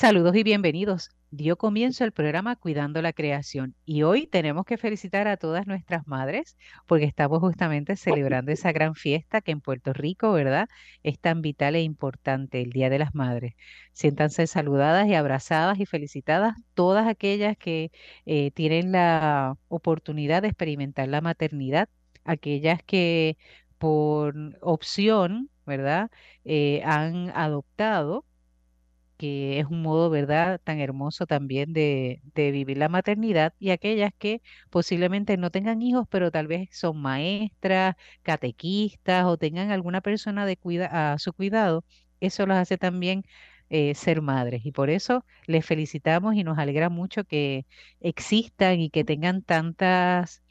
Saludos y bienvenidos. Dio comienzo el programa Cuidando la Creación y hoy tenemos que felicitar a todas nuestras madres porque estamos justamente celebrando esa gran fiesta que en Puerto Rico, ¿verdad? Es tan vital e importante, el Día de las Madres. Siéntanse saludadas y abrazadas y felicitadas todas aquellas que eh, tienen la oportunidad de experimentar la maternidad, aquellas que por opción, ¿verdad? Eh, han adoptado que es un modo, ¿verdad?, tan hermoso también de, vivir la maternidad, y aquellas que posiblemente no tengan hijos, pero tal vez son maestras, catequistas o tengan alguna persona de cuida a su cuidado, eso los hace también eh, ser madres. Y por eso les felicitamos y nos alegra mucho que existan y que tengan tantas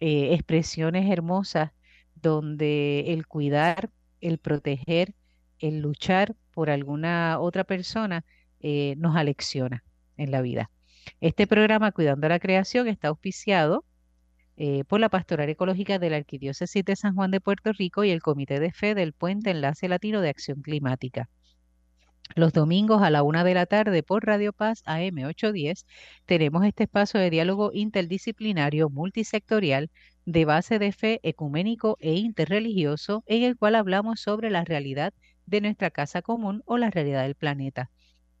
eh, expresiones hermosas donde el cuidar, el proteger, el luchar por alguna otra persona eh, nos alecciona en la vida. Este programa Cuidando la Creación está auspiciado eh, por la Pastoral Ecológica de la Arquidiócesis de San Juan de Puerto Rico y el Comité de Fe del Puente Enlace Latino de Acción Climática. Los domingos a la una de la tarde por Radio Paz AM 810 tenemos este espacio de diálogo interdisciplinario multisectorial de base de fe ecuménico e interreligioso en el cual hablamos sobre la realidad de nuestra casa común o la realidad del planeta.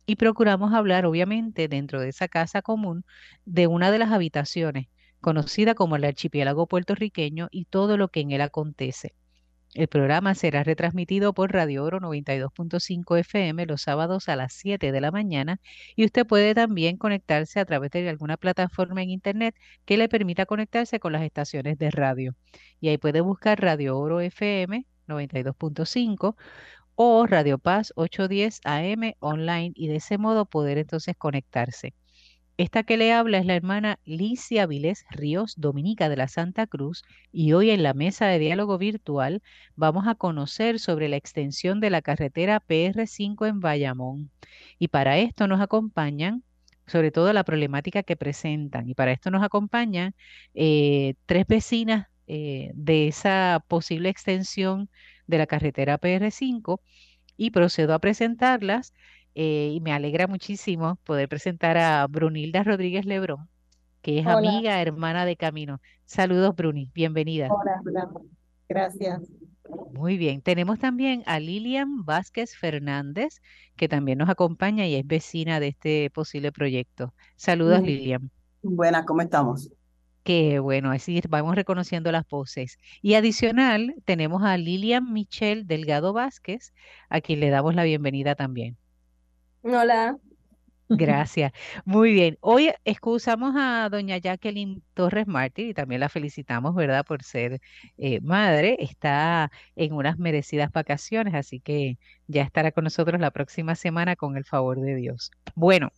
Y procuramos hablar, obviamente, dentro de esa casa común, de una de las habitaciones, conocida como el archipiélago puertorriqueño y todo lo que en él acontece. El programa será retransmitido por Radio Oro 92.5 FM los sábados a las 7 de la mañana y usted puede también conectarse a través de alguna plataforma en Internet que le permita conectarse con las estaciones de radio. Y ahí puede buscar Radio Oro FM 92.5 o Radio Paz 810 AM online y de ese modo poder entonces conectarse. Esta que le habla es la hermana Licia Vilés Ríos, dominica de la Santa Cruz, y hoy en la mesa de diálogo virtual vamos a conocer sobre la extensión de la carretera PR5 en Bayamón. Y para esto nos acompañan, sobre todo la problemática que presentan, y para esto nos acompañan eh, tres vecinas eh, de esa posible extensión de la carretera PR5 y procedo a presentarlas eh, y me alegra muchísimo poder presentar a Brunilda Rodríguez Lebrón, que es amiga, hermana de Camino. Saludos, Bruni, bienvenida. Hola, gracias. Muy bien, tenemos también a Lilian Vázquez Fernández, que también nos acompaña y es vecina de este posible proyecto. Saludos, Lilian. Buenas, ¿cómo estamos? Qué bueno, así vamos reconociendo las voces. Y adicional, tenemos a Lilian Michelle Delgado Vázquez, a quien le damos la bienvenida también. Hola. Gracias. Muy bien. Hoy excusamos a doña Jacqueline Torres Martí y también la felicitamos, ¿verdad?, por ser eh, madre. Está en unas merecidas vacaciones, así que ya estará con nosotros la próxima semana con el favor de Dios. Bueno,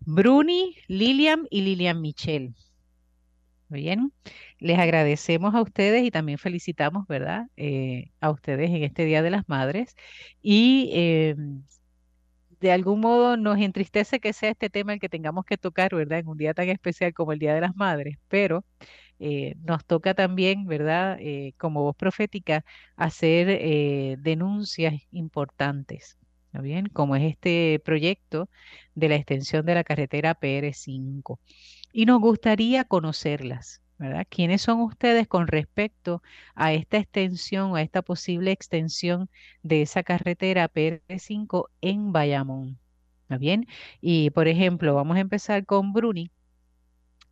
Bruni, Lilian y Lilian Michelle. Bien, les agradecemos a ustedes y también felicitamos, ¿verdad? Eh, a ustedes en este Día de las Madres. Y em, de algún modo nos entristece que sea este tema el que tengamos que tocar, ¿verdad? En un día tan especial como el Día de las Madres, pero eh, nos toca también, ¿verdad? Eh, como voz profética, hacer denuncias importantes, ¿no bien? Como es este proyecto de la extensión de la carretera PR5 y nos gustaría conocerlas, ¿verdad? ¿Quiénes son ustedes con respecto a esta extensión, a esta posible extensión de esa carretera PR5 en Bayamón? ¿Está bien? Y por ejemplo, vamos a empezar con Bruni.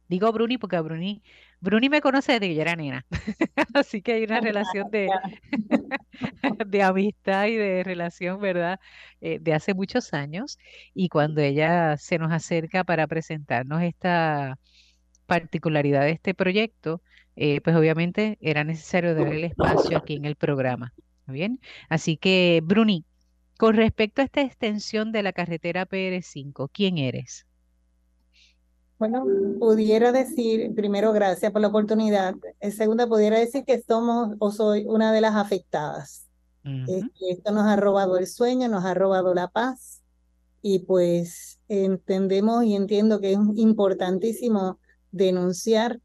Digo Bruni porque Bruni, Bruni me conoce desde que yo era nena, así que hay una relación de, de amistad y de relación, ¿verdad? Eh, de hace muchos años. Y cuando ella se nos acerca para presentarnos esta particularidad de este proyecto, eh, pues obviamente era necesario darle el espacio aquí en el programa. ¿Bien? Así que, Bruni, con respecto a esta extensión de la carretera PR5, ¿quién eres? Bueno, pudiera decir, primero, gracias por la oportunidad. Eh, segunda, pudiera decir que somos o soy una de las afectadas. esto nos ha robado el sueño, nos ha robado la paz y pues entendemos y entiendo que es importantísimo denunciar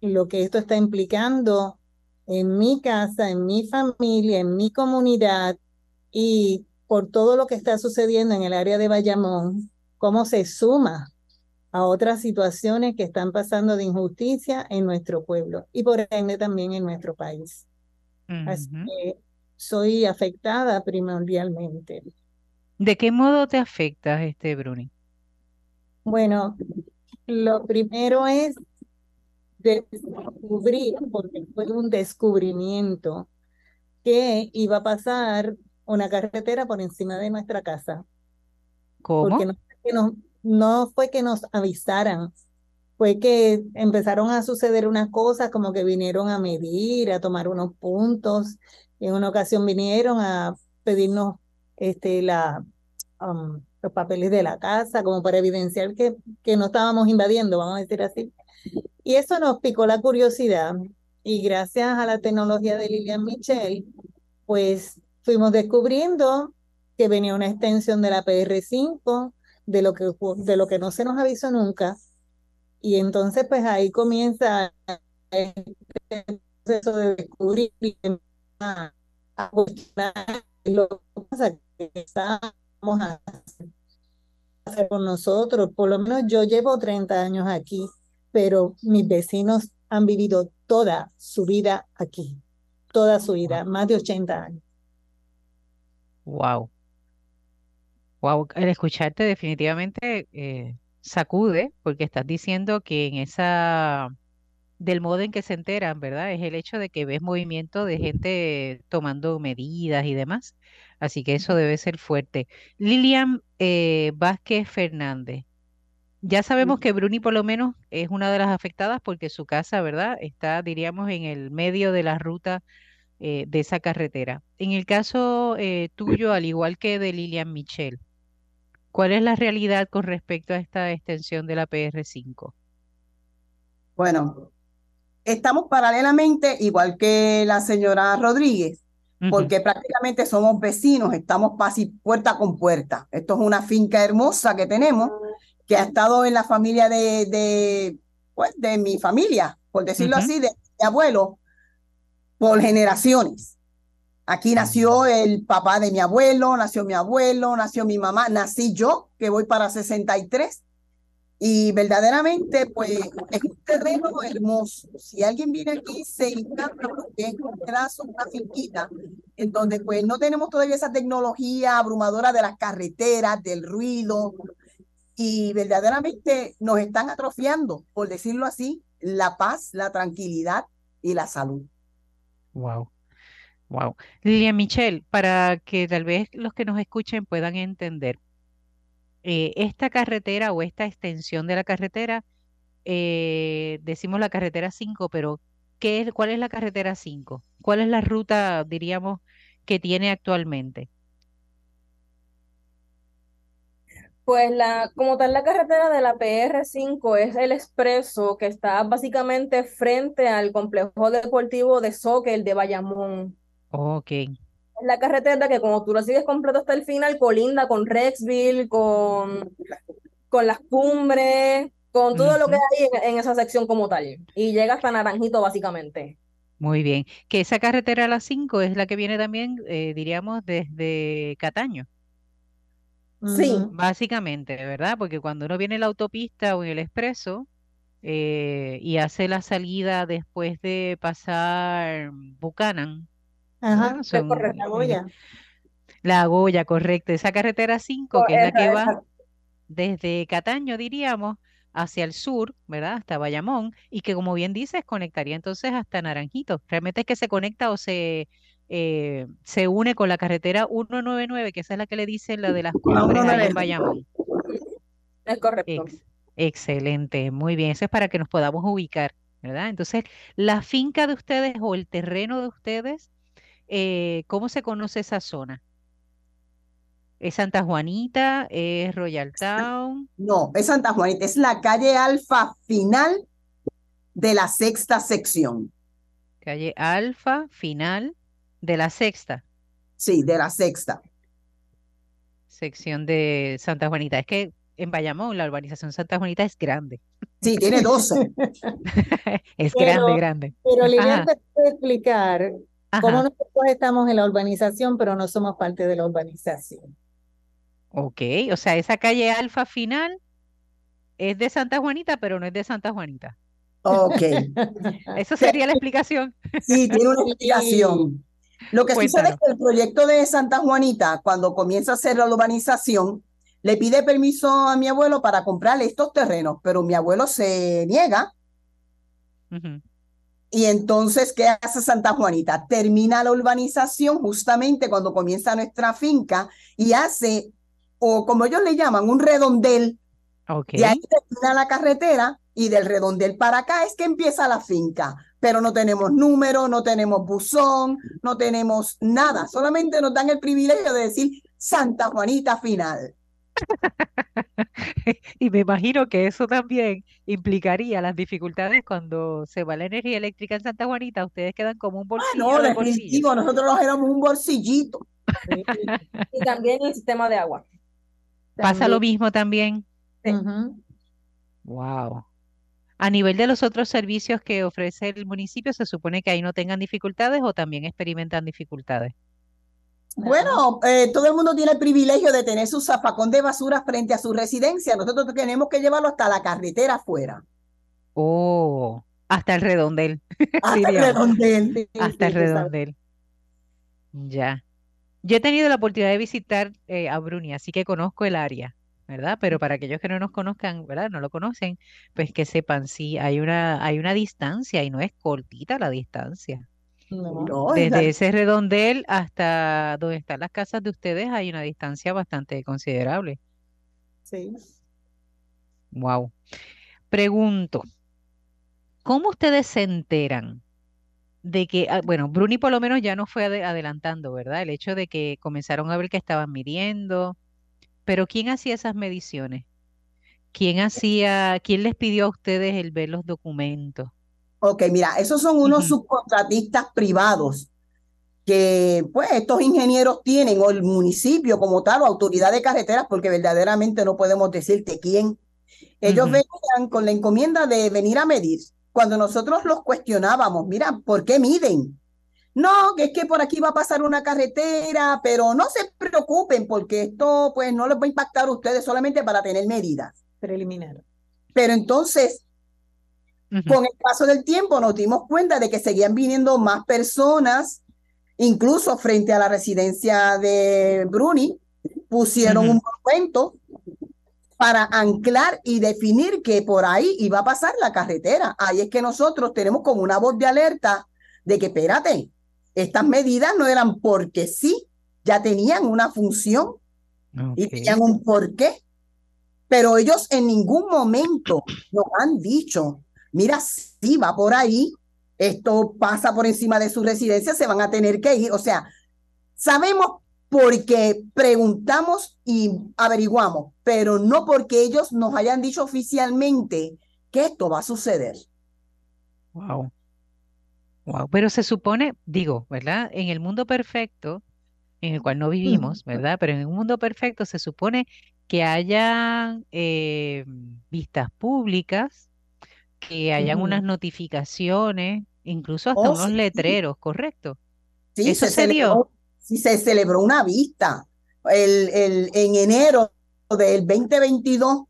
lo que esto está implicando en mi casa, en mi familia, en mi comunidad y por todo lo que está sucediendo en el área de Bayamón, cómo se suma a otras situaciones que están pasando de injusticia en nuestro pueblo y por ende también en nuestro país. Así que soy afectada primordialmente. ¿De qué modo te afecta este Bruni? Bueno, lo primero es descubrir, porque fue un descubrimiento, que iba a pasar una carretera por encima de nuestra casa. ¿Cómo? Porque no, no fue que nos avisaran, fue que empezaron a suceder unas cosas como que vinieron a medir, a tomar unos puntos. En una ocasión vinieron a pedirnos este, la, um, los papeles de la casa, como para evidenciar que, que no estábamos invadiendo, vamos a decir así. Y eso nos picó la curiosidad. Y gracias a la tecnología de Lilian Michel, pues fuimos descubriendo que venía una extensión de la PR5, de lo que, de lo que no se nos avisó nunca. Y entonces, pues ahí comienza este proceso de descubrir a, a lo que pasa que estamos a hacer con nosotros. Por lo menos yo llevo 30 años aquí, pero mis vecinos han vivido toda su vida aquí, toda su vida, más de 80 años. Wow. Wow, el escucharte definitivamente eh, sacude, porque estás diciendo que en esa, del modo en que se enteran, ¿verdad? Es el hecho de que ves movimiento de gente tomando medidas y demás. Así que eso debe ser fuerte. Lilian eh, Vázquez Fernández. Ya sabemos que Bruni por lo menos es una de las afectadas porque su casa, ¿verdad? Está, diríamos, en el medio de la ruta eh, de esa carretera. En el caso eh, tuyo, al igual que de Lilian Michel, ¿cuál es la realidad con respecto a esta extensión de la PR5? Bueno, estamos paralelamente, igual que la señora Rodríguez, porque prácticamente somos vecinos, estamos casi puerta con puerta. Esto es una finca hermosa que tenemos, que ha estado en la familia de, de, pues, de mi familia, por decirlo así, de mi abuelo, por generaciones. Aquí nació el papá de mi abuelo, nació mi abuelo, nació mi mamá, nací yo, que voy para 63. Y verdaderamente, pues, es un terreno hermoso. Si alguien viene aquí, se encanta porque es un pedazo, una finquita, en donde pues no tenemos todavía esa tecnología abrumadora de las carreteras, del ruido, y verdaderamente nos están atrofiando, por decirlo así, la paz, la tranquilidad y la salud. Wow. Wow. Lilian Michelle, para que tal vez los que nos escuchen puedan entender, eh, esta carretera o esta extensión de la carretera, eh, decimos la carretera 5, pero ¿qué es, ¿cuál es la carretera 5? ¿Cuál es la ruta, diríamos, que tiene actualmente? Pues la, como tal, la carretera de la PR5 es el expreso que está básicamente frente al complejo deportivo de soccer de Bayamón. Ok. Es la carretera que como tú lo sigues completo hasta el final, colinda con Rexville, con, con las cumbres, con todo lo que hay en, esa sección como tal. Y llega hasta Naranjito básicamente. Muy bien. Que esa carretera a las 5 es la que viene también, eh, diríamos, desde Cataño. Sí. Básicamente, ¿verdad? Porque cuando uno viene en la autopista o en el expreso eh, y hace la salida después de pasar Buchanan, Ajá, la Goya. La Goya, correcto. Esa carretera 5, que es la que va desde Cataño, diríamos, hacia el sur, ¿verdad? Hasta Bayamón, y que como bien dices, conectaría entonces hasta Naranjito. Realmente es que se conecta o se eh, se une con la carretera 199, que esa es la que le dicen la de las cumbres en Bayamón. Es correcto. excelente, muy bien. Eso es para que nos podamos ubicar, ¿verdad? Entonces, la finca de ustedes o el terreno de ustedes, eh, ¿cómo se conoce esa zona? ¿Es Santa Juanita? ¿Es Royal Town? No, es Santa Juanita, es la calle Alfa final de la sexta sección. Calle Alfa final de la sexta. Sí, de la sexta. Sección de Santa Juanita. Es que en Bayamón la urbanización Santa Juanita es grande. Sí, tiene 12. es grande, grande. Pero Lilian te puede explicar Como nosotros estamos en la urbanización, pero no somos parte de la urbanización. Ok, o sea, esa calle Alfa final es de Santa Juanita, pero no es de Santa Juanita. Ok. Esa sería la explicación. Sí, tiene una explicación. Lo que sucede es que el proyecto de Santa Juanita, cuando comienza a hacer la urbanización, le pide permiso a mi abuelo para comprarle estos terrenos, pero mi abuelo se niega. Y entonces, ¿qué hace Santa Juanita? Termina la urbanización justamente cuando comienza nuestra finca y hace, o como ellos le llaman, un redondel. Y ahí termina la carretera y del redondel para acá es que empieza la finca. Pero no tenemos número, no tenemos buzón, no tenemos nada. Solamente nos dan el privilegio de decir Santa Juanita final. y me imagino que eso también implicaría las dificultades cuando se va la energía eléctrica en Santa Juanita. Ustedes quedan como un bolsillo. Ah, no, definitivo, nosotros nos éramos un bolsillito. y también el sistema de agua. ¿Pasa lo mismo también? Wow. A nivel de los otros servicios que ofrece el municipio, ¿se supone que ahí no tengan dificultades o también experimentan dificultades? Bueno, eh, todo el mundo tiene el privilegio de tener su zapacón de basura frente a su residencia. Nosotros tenemos que llevarlo hasta la carretera afuera. Oh, hasta el redondel. Hasta el redondel. hasta el redondel. Ya. Yo he tenido la oportunidad de visitar eh, a Bruni, así que conozco el área, ¿verdad? Pero para aquellos que no nos conozcan, ¿verdad? No lo conocen, pues que sepan, sí, hay una, hay una distancia y no es cortita la distancia. Desde ese redondel hasta donde están las casas de ustedes hay una distancia bastante considerable. Sí. Wow. Pregunto, ¿cómo ustedes se enteran de que, ah, bueno, Bruni por lo menos ya no fue adelantando, ¿verdad? El hecho de que comenzaron a ver que estaban midiendo, pero ¿quién hacía esas mediciones? ¿Quién hacía, quién les pidió a ustedes el ver los documentos? Ok, mira, esos son unos subcontratistas privados que pues estos ingenieros tienen, o el municipio como tal, o autoridad de carreteras, porque verdaderamente no podemos decirte quién. Ellos venían con la encomienda de venir a medir. Cuando nosotros los cuestionábamos, mira, ¿por qué miden? No, que es que por aquí va a pasar una carretera, pero no se preocupen porque esto pues no les va a impactar a ustedes solamente para tener medidas. Preliminar. Pero entonces con el paso del tiempo nos dimos cuenta de que seguían viniendo más personas, incluso frente a la residencia de Bruni, pusieron un monumento para anclar y definir que por ahí iba a pasar la carretera. Ahí es que nosotros tenemos como una voz de alerta de que, espérate, estas medidas no eran porque sí, ya tenían una función y tenían un porqué. Pero ellos en ningún momento nos han dicho mira, si va por ahí, esto pasa por encima de su residencia, se van a tener que ir. O sea, sabemos porque preguntamos y averiguamos, pero no porque ellos nos hayan dicho oficialmente que esto va a suceder. Wow. Wow, pero se supone, digo, ¿verdad? En el mundo perfecto, en el cual no vivimos, ¿verdad? Pero en un mundo perfecto se supone que haya eh, vistas públicas, que hayan unas notificaciones, incluso hasta oh, unos letreros, ¿correcto? Sí, ¿Eso se, dio? Sí, se celebró una vista el, el, en enero del 2022,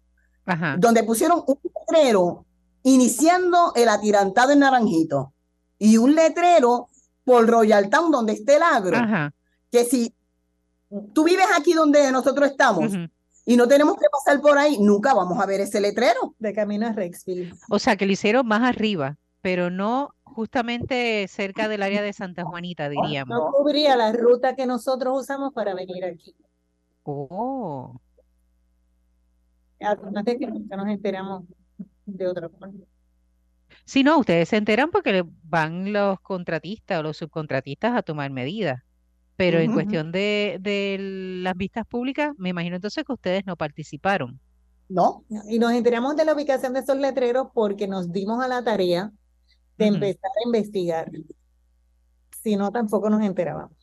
donde pusieron un letrero iniciando el atirantado en Naranjito y un letrero por Royal Town, donde esté el agro, que si tú vives aquí donde nosotros estamos, y no tenemos que pasar por ahí, nunca vamos a ver ese letrero. De camino a Rexville. O sea, que lo hicieron más arriba, pero no justamente cerca del área de Santa Juanita, diríamos. No cubría la ruta que nosotros usamos para venir aquí. Oh. Además de que nunca nos enteramos de otra forma. Sí, no, ustedes se enteran porque van los contratistas o los subcontratistas a tomar medidas. Pero en cuestión de, de las vistas públicas, me imagino entonces que ustedes no participaron. No. Y nos enteramos de la ubicación de esos letreros porque nos dimos a la tarea de empezar a investigar. Si no, tampoco nos enterábamos.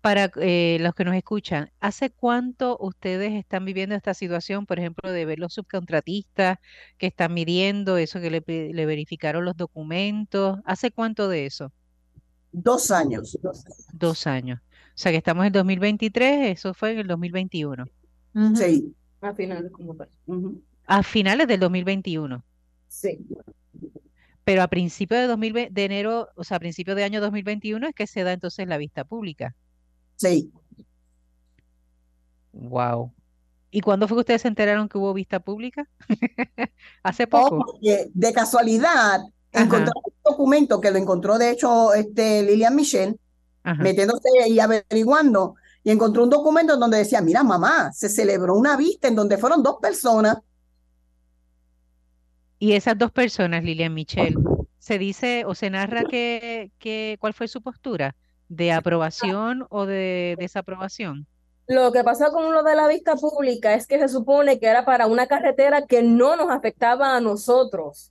Para eh, los que nos escuchan, ¿hace cuánto ustedes están viviendo esta situación, por ejemplo, de ver los subcontratistas que están midiendo eso, que le, le verificaron los documentos? ¿Hace cuánto de eso? Dos años. Dos años. O sea que estamos en 2023, eso fue en el 2021. Sí. A finales como tal. A finales del 2021. Sí. Pero a principios de 2020, de enero, o sea, a principios de año 2021 es que se da entonces la vista pública. Sí. Wow. ¿Y cuándo fue que ustedes se enteraron que hubo vista pública? Hace Oh, poco. porque de casualidad un documento que lo encontró de hecho este Lilian Michelle, ajá. metiéndose y averiguando, y encontró un documento donde decía, mira mamá, se celebró una vista en donde fueron dos personas. Y esas dos personas, Lilian Michelle, se dice o se narra que, que cuál fue su postura, de aprobación o de desaprobación. Lo que pasa con lo de la vista pública es que se supone que era para una carretera que no nos afectaba a nosotros.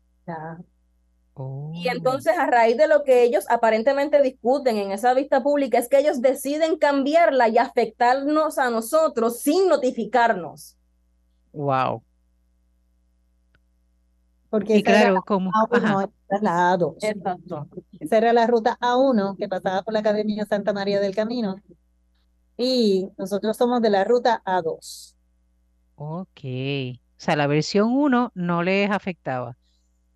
Oh. Y entonces a raíz de lo que ellos aparentemente discuten en esa vista pública es que ellos deciden cambiarla y afectarnos a nosotros sin notificarnos. Wow. Porque Y esa claro, la como, A1, ajá, esta es la A2. Exacto. Esa era la ruta A1 que pasaba por la Academia Santa María del Camino. Y nosotros somos de la ruta A2. ok. O sea, la versión 1 no les afectaba.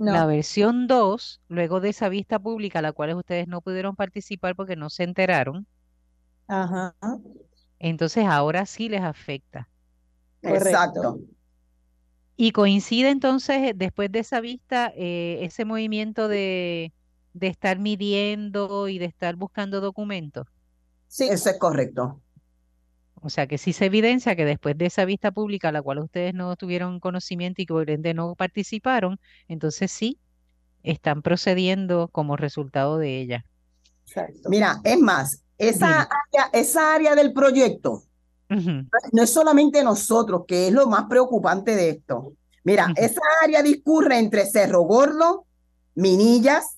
La versión 2, luego de esa vista pública, a la cual ustedes no pudieron participar porque no se enteraron, ajá, entonces ahora sí les afecta. Correcto. Exacto. Y coincide entonces, después de esa vista, eh, ese movimiento de, de estar midiendo y de estar buscando documentos. sí, Eso es correcto. O sea que sí se evidencia que después de esa vista pública, a la cual ustedes no tuvieron conocimiento y que por ende no participaron, entonces sí están procediendo como resultado de ella. exacto. Mira, es más, esa área, esa área del proyecto no es solamente nosotros, que es lo más preocupante de esto. Mira, esa área discurre entre Cerro Gordo, Minillas,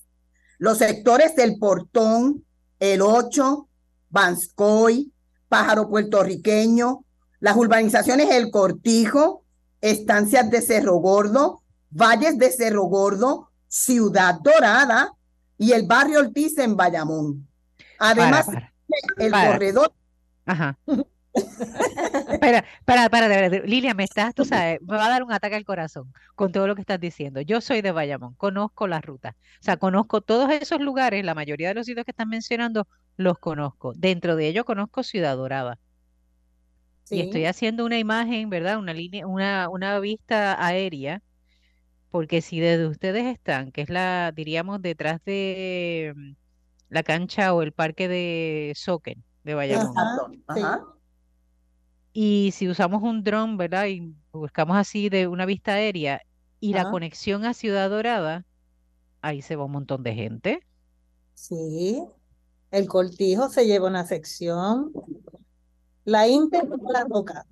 los sectores del Portón, El Ocho, Banscoy, Pájaro Puertorriqueño, las urbanizaciones El Cortijo, estancias de Cerro Gordo, valles de Cerro Gordo, Ciudad Dorada y el barrio Ortiz en Bayamón. Para, Además, para. el para. corredor Ajá. Espera, para, para, de verdad, Lilia, me estás, tú sabes, me va a dar un ataque al corazón con todo lo que estás diciendo. Yo soy de Bayamón, conozco las rutas, o sea, conozco todos esos lugares, la mayoría de los sitios que están mencionando los conozco. Dentro de ellos conozco Ciudad Dorada. Y estoy Sí, haciendo una imagen, ¿verdad? Una línea, una, una vista aérea, porque si desde ustedes están, que es la, diríamos, detrás de mm, la cancha o el parque de soccer de Bayamón. sí, Ajá. Y si usamos un dron, ¿verdad? Y buscamos así de una vista aérea y la conexión a Ciudad Dorada, ahí se va un montón de gente. sí. El Cortijo se lleva una sección. La Inter no la toca.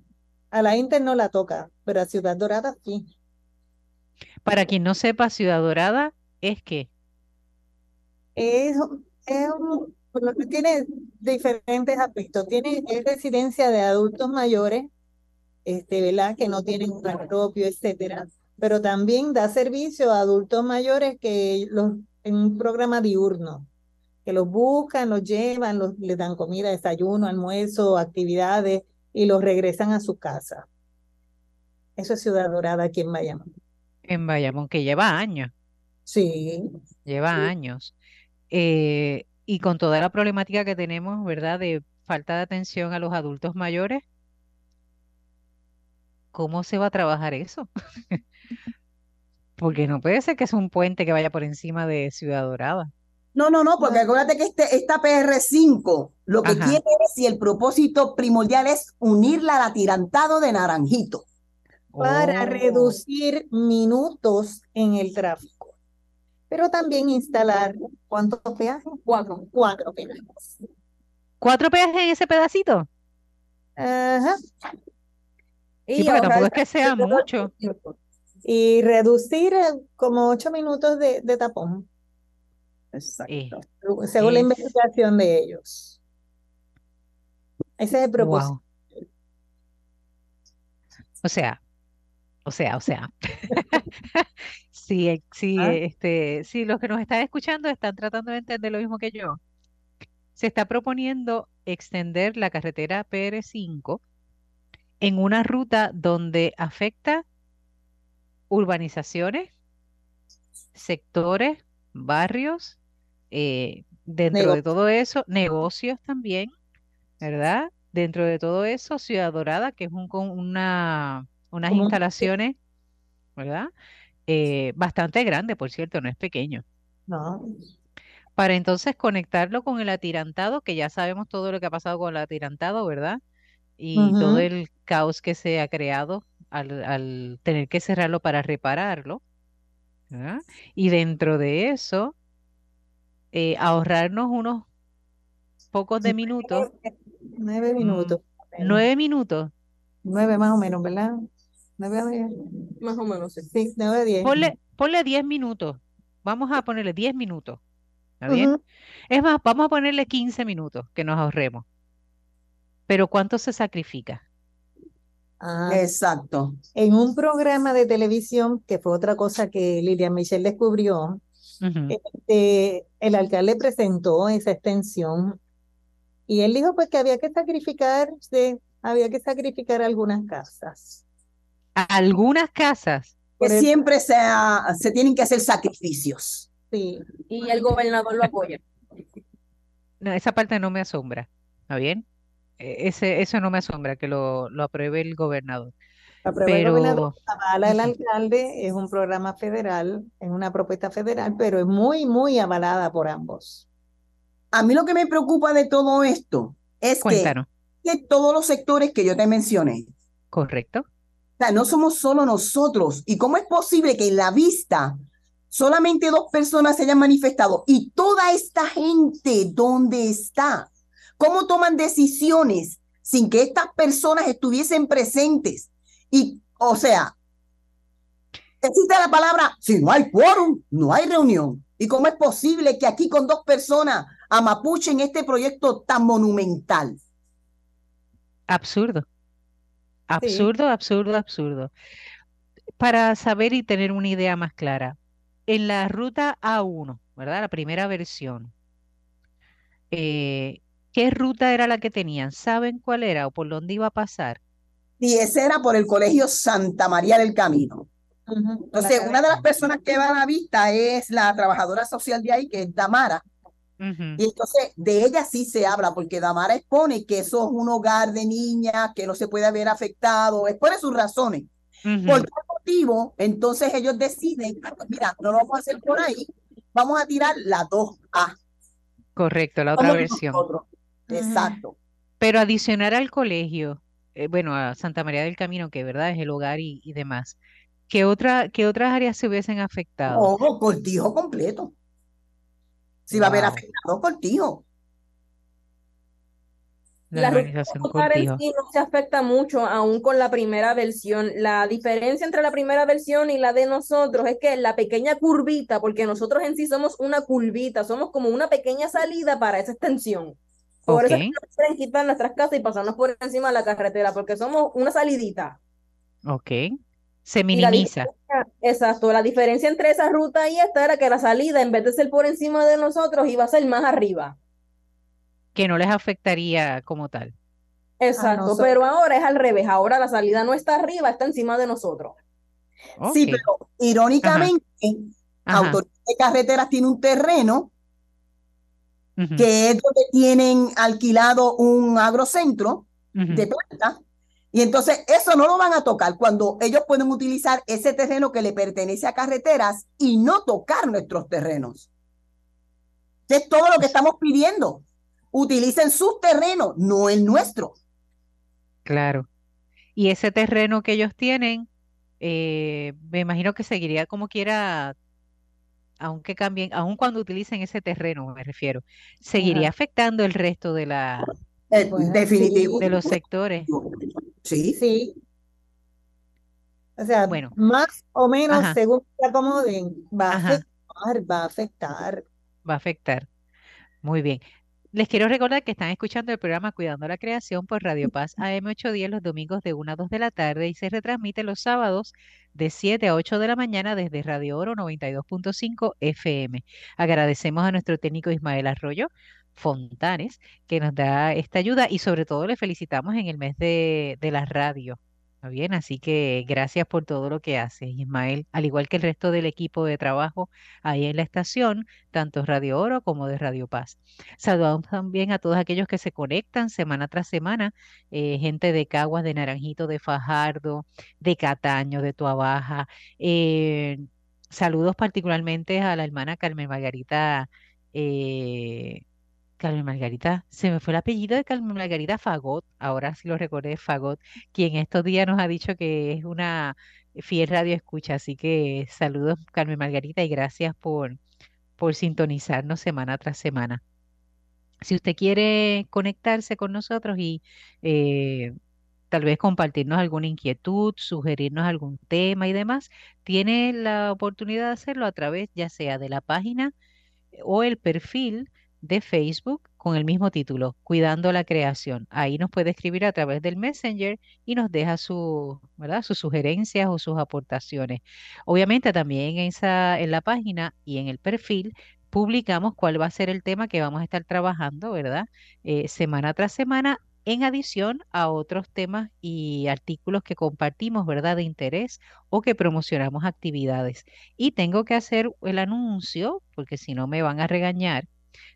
A la Inter no la toca, pero a Ciudad Dorada sí. Para quien no sepa, Ciudad Dorada es que, Es, es un- tiene diferentes aspectos. Tiene, es residencia de adultos mayores, este, ¿verdad? Que no tienen un hogar propio, etcétera. Pero también da servicio a adultos mayores que los, en un programa diurno, que los buscan, los llevan, los, les dan comida, desayuno, almuerzo, actividades y los regresan a su casa. Eso es Ciudad Dorada aquí en Bayamón. en Bayamón, que lleva años, Sí, lleva años. Eh, y con toda la problemática que tenemos, ¿verdad? De falta de atención a los adultos mayores, ¿cómo se va a trabajar eso? Porque no puede ser que es un puente que vaya por encima de Ciudad Dorada. No, no, no, porque acuérdate que este, esta PR5 lo que Ajá. quiere es, y el propósito primordial es unirla al atirantado de Naranjito. para Oh, reducir minutos en el tráfico, pero también instalar, ¿cuántos peajes? Cuatro. Cuatro peajes. ¿cuatro peajes en ese pedacito? Ajá. Sí, Y porque tampoco es que sea mucho. tiempo. Y reducir eh, como ocho minutos de, de tapón, Eh, según la es, investigación de ellos. Ese es el propósito. wow. O sea, o sea, o sea. Sí, eh, sí, ¿Ah? este, sí, los que nos están escuchando están tratando de entender lo mismo que yo. se está proponiendo extender la carretera PR5 en una ruta donde afecta urbanizaciones, sectores, barrios, eh, dentro de todo eso, negocios también, ¿verdad? Dentro de todo eso, Ciudad Dorada, que es un, una, unas instalaciones, ¿verdad? Eh, bastante grande, por cierto, no es pequeño. No. Para entonces conectarlo con el atirantado, que ya sabemos todo lo que ha pasado con el atirantado, ¿verdad? Y todo el caos que se ha creado al, tener que cerrarlo para repararlo. ¿verdad? Y dentro de eso, eh, ahorrarnos unos pocos de minutos. Nueve minutos. Nueve minutos. Nueve más o menos, ¿verdad? Nueve a diez. Más o menos, sí. Sí, nueve a diez. Ponle, diez minutos. Vamos a ponerle diez minutos. ¿Está bien? Es más, vamos a ponerle quince minutos que nos ahorremos. Pero ¿cuánto se sacrifica? Ah, Exacto. En un programa de televisión, que fue otra cosa que Lilian Michelle descubrió, este, el alcalde presentó esa extensión y él dijo pues que había que sacrificar, había que sacrificar algunas casas. Algunas casas. Que siempre se tienen que hacer sacrificios. Sí. Y el gobernador lo apoya. No, esa parte no me asombra. ¿Está bien? E, ese, eso no me asombra que lo, lo apruebe el gobernador. Pero, avala el alcalde, es un programa federal, es una propuesta federal, pero es muy, muy avalada por ambos. A mí lo que me preocupa de todo esto es que, que todos los sectores que yo te mencioné. Correcto. No somos solo nosotros. ¿Y cómo es posible que en la vista solamente dos personas se hayan manifestado y toda esta gente, ¿dónde está? ¿Cómo toman decisiones sin que estas personas estuviesen presentes? Y, o sea, existe la palabra, si no hay quórum, no hay reunión. ¿Y cómo es posible que aquí con dos personas amapuchen este proyecto tan monumental? Absurdo. Absurdo, absurdo, absurdo. Para saber y tener una idea más clara, en la ruta A1, ¿verdad? La primera versión, eh, ¿qué ruta era la que tenían? ¿Saben cuál era o por dónde iba a pasar? y ese era por el Colegio Santa María del Camino. Entonces, una de las personas que va a la vista es la trabajadora social de ahí, que es Damara. Y entonces de ella sí se habla, porque Damara expone que eso es un hogar de niñas, que no se puede haber afectado, expone sus razones. Por qué motivo, entonces ellos deciden, ah, pues mira, no lo vamos a hacer por ahí, vamos a tirar la 2A. Correcto, la otra versión. Exacto. Pero adicionar al colegio, eh, bueno, a Santa María del Camino, que verdad es el hogar y, demás, ¿qué, otra, ¿qué otras áreas se hubiesen afectado? Oh, Cortijo completo. Si va a haber afectado Cortijo. La, organización Cortijo. no se afecta mucho aún con la primera versión. La diferencia entre la primera versión y la de nosotros es que la pequeña curvita, porque nosotros en sí somos una curvita, somos como una pequeña salida para esa extensión. Por eso no quieren quitar nuestras casas y pasarnos por encima de la carretera, porque somos una salidita. Ok. Se minimiza. exacto. La diferencia entre esa ruta y esta era que la salida, en vez de ser por encima de nosotros, iba a ser más arriba. Que no les afectaría como tal. Exacto, pero ahora es al revés. Ahora la salida no está arriba, está encima de nosotros. Sí, pero irónicamente, Autoridad de Carreteras tiene un terreno que es donde tienen alquilado un agrocentro de planta. Y entonces eso no lo van a tocar cuando ellos pueden utilizar ese terreno que le pertenece a carreteras y no tocar nuestros terrenos. Es todo lo que estamos pidiendo. Utilicen sus terrenos, no el nuestro. Claro. Y ese terreno que ellos tienen, eh, me imagino que seguiría como quiera aunque cambien, aun cuando utilicen ese terreno, me refiero, seguiría afectando el resto de la eh, definitivo. de los sectores. Sí. Sí. O sea, bueno, más o menos según se acomoden, va a afectar, va a afectar. Va a afectar. Muy bien. Les quiero recordar que están escuchando el programa Cuidando la Creación por Radio Paz AM810 los domingos de 1 a 2 de la tarde y se retransmite los sábados de 7 a 8 de la mañana desde Radio Oro 92.5 FM. Agradecemos a nuestro técnico Ismael Arroyo Fontanes, que nos da esta ayuda y sobre todo le felicitamos en el mes de, de la radio. ¿Está bien? Así que gracias por todo lo que hace, Ismael, al igual que el resto del equipo de trabajo ahí en la estación, tanto Radio Oro como de Radio Paz. Saludamos también a todos aquellos que se conectan semana tras semana, eh, gente de Caguas, de Naranjito, de Fajardo, de Cataño, de Tuabaja. Eh, saludos particularmente a la hermana Carmen Margarita. Eh, Carmen Margarita, se me fue el apellido de Carmen Margarita Fagot, ahora sí lo recordé, Fagot, quien estos días nos ha dicho que es una fiel radio escucha, así que saludos Carmen Margarita y gracias por, por sintonizarnos semana tras semana. Si usted quiere conectarse con nosotros y eh, tal vez compartirnos alguna inquietud, sugerirnos algún tema y demás, tiene la oportunidad de hacerlo a través ya sea de la página o el perfil de Facebook con el mismo título, Cuidando la Creación. Ahí nos puede escribir a través del Messenger y nos deja su, ¿verdad? sus sugerencias o sus aportaciones. Obviamente también en, la página y en el perfil publicamos cuál va a ser el tema que vamos a estar trabajando, ¿verdad? Eh, semana tras semana en adición a otros temas y artículos que compartimos, ¿verdad?, de interés o que promocionamos actividades. Y tengo que hacer el anuncio, porque si no me van a regañar,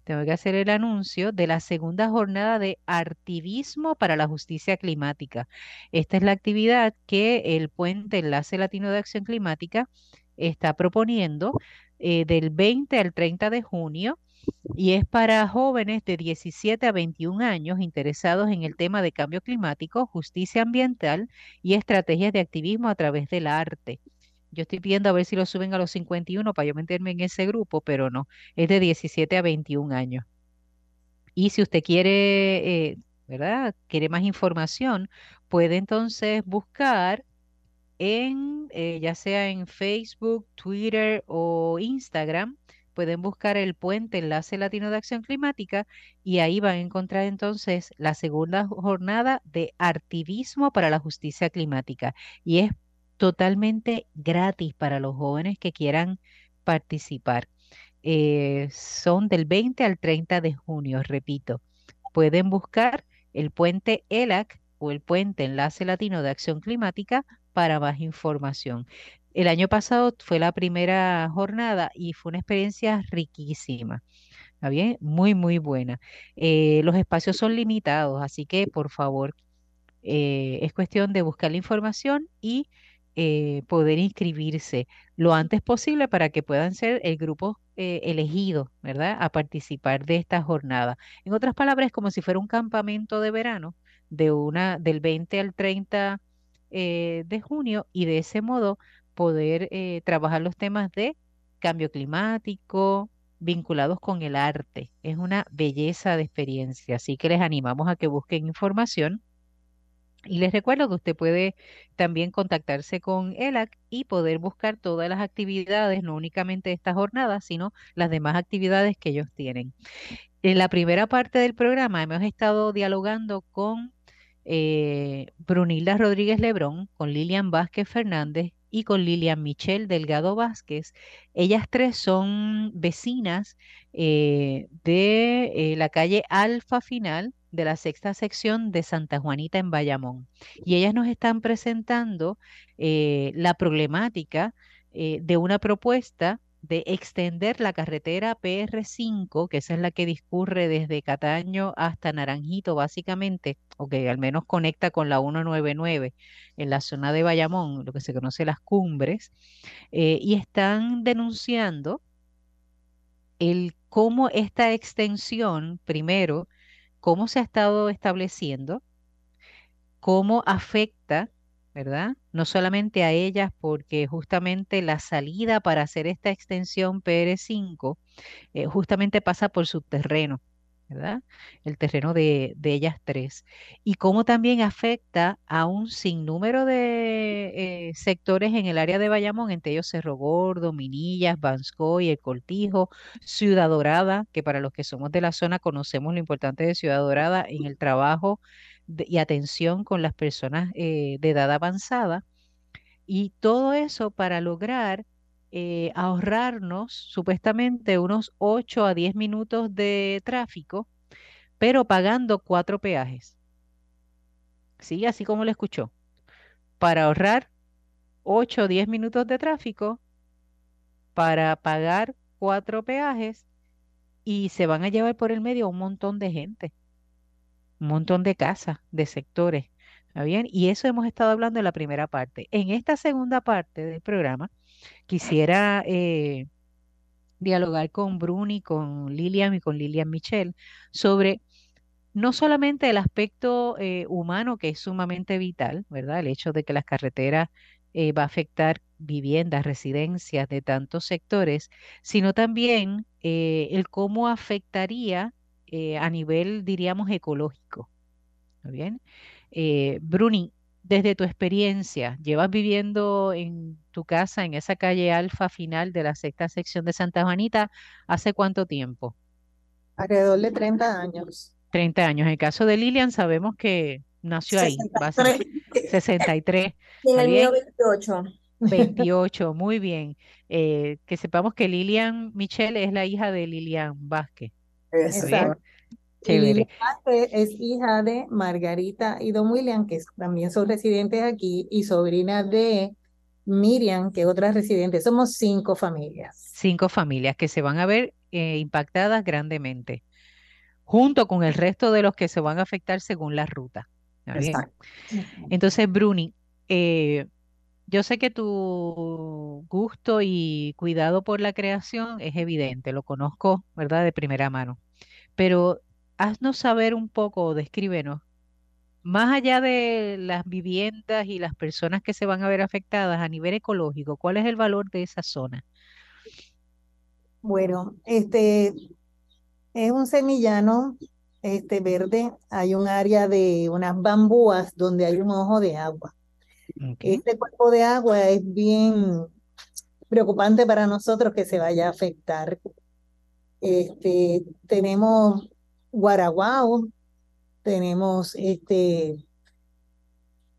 tengo que hacer el anuncio de la segunda jornada de activismo para la justicia climática. Esta es la actividad que el Puente Enlace Latino de Acción Climática está proponiendo eh, del 20 al 30 de junio y es para jóvenes de 17 a 21 años interesados en el tema de cambio climático, justicia ambiental y estrategias de activismo a través del arte. Yo estoy pidiendo a ver si lo suben a los 51 para yo meterme en ese grupo, pero no, es de 17 a 21 años. Y si usted quiere, eh, ¿verdad? Quiere más información, puede entonces buscar en, eh, ya sea en Facebook, Twitter o Instagram, pueden buscar el puente Enlace Latino de Acción Climática y ahí van a encontrar entonces la segunda jornada de activismo para la justicia climática. Y es totalmente gratis para los jóvenes que quieran participar. Eh, son del 20 al 30 de junio, repito. Pueden buscar el puente ELAC o el puente Enlace Latino de Acción Climática para más información. El año pasado fue la primera jornada y fue una experiencia riquísima. ¿Está bien? Muy, muy buena. Eh, los espacios son limitados, así que por favor, eh, es cuestión de buscar la información y eh, poder inscribirse lo antes posible para que puedan ser el grupo eh, elegido, ¿verdad? A participar de esta jornada. En otras palabras, como si fuera un campamento de verano de una, del 20 al 30 eh, de junio y de ese modo poder trabajar los temas de cambio climático vinculados con el arte. Es una belleza de experiencia, así que les animamos a que busquen información y les recuerdo que usted puede también contactarse con ELAC y poder buscar todas las actividades, no únicamente esta jornada, sino las demás actividades que ellos tienen. En la primera parte del programa hemos estado dialogando con eh, Brunilda Rodríguez Lebrón, con Lilian Vázquez Fernández y con Lilian Michelle Delgado Vázquez. Ellas tres son vecinas eh, de eh, la calle Alfa Final de la sexta sección de Santa Juanita en Bayamón. Y ellas nos están presentando eh, la problemática eh, de una propuesta de extender la carretera PR5, que esa es la que discurre desde Cataño hasta Naranjito, básicamente, o que al menos conecta con la 199 en la zona de Bayamón, lo que se conoce las cumbres, eh, y están denunciando el cómo esta extensión, primero, cómo se ha estado estableciendo, cómo afecta, ¿verdad? No solamente a ellas, porque justamente la salida para hacer esta extensión PR5 eh, justamente pasa por su terreno. ¿Verdad? El terreno de, ellas tres. Y cómo también afecta a un sinnúmero de eh, sectores en el área de Bayamón, entre ellos Cerro Gordo, Minillas, Banscoy, El Cortijo, Ciudad Dorada, que para los que somos de la zona conocemos lo importante de Ciudad Dorada en el trabajo y atención con las personas eh, de edad avanzada. Y todo eso para lograr eh, ahorrarnos supuestamente unos 8 a 10 minutos de tráfico, pero pagando cuatro peajes. Sí, así como lo escuchó. Para ahorrar 8 o 10 minutos de tráfico, para pagar cuatro peajes y se van a llevar por el medio un montón de gente, un montón de casas, de sectores. ¿Está bien? Y eso hemos estado hablando en la primera parte. En esta segunda parte del programa, quisiera eh, dialogar con Bruni, con Lilian y con Lilian Michel sobre no solamente el aspecto eh, humano que es sumamente vital, ¿verdad? El hecho de que las carreteras eh, va a afectar viviendas, residencias de tantos sectores, sino también eh, el cómo afectaría a nivel, diríamos, ecológico. ¿Está bien? Bruni, desde tu experiencia, llevas viviendo en tu casa, en esa calle Alfa final de la sexta sección de Santa Juanita, ¿hace cuánto tiempo? Alrededor de 30 años. 30 años. En el caso de Lilian, sabemos que nació ahí, 63. en el mío 28. 28, muy bien. Eh, que sepamos que Lilian Michelle es la hija de Lilian Vázquez. Exacto. Chévere. es hija de Margarita y Don William, que también son residentes aquí, y sobrina de Miriam, que es otra residente. Somos cinco familias. Cinco familias que se van a ver eh, impactadas grandemente, junto con el resto de los que se van a afectar según la ruta. Entonces, Bruni, eh, yo sé que tu gusto y cuidado por la creación es evidente, lo conozco, ¿verdad?, de primera mano. Pero haznos saber un poco, descríbenos, más allá de las viviendas y las personas que se van a ver afectadas a nivel ecológico, ¿cuál es el valor de esa zona? Bueno, este es un semillano este verde, hay un área de unas bambúas donde hay un ojo de agua. Este cuerpo de agua es bien preocupante para nosotros que se vaya a afectar. Este, tenemos guaraguao, tenemos este,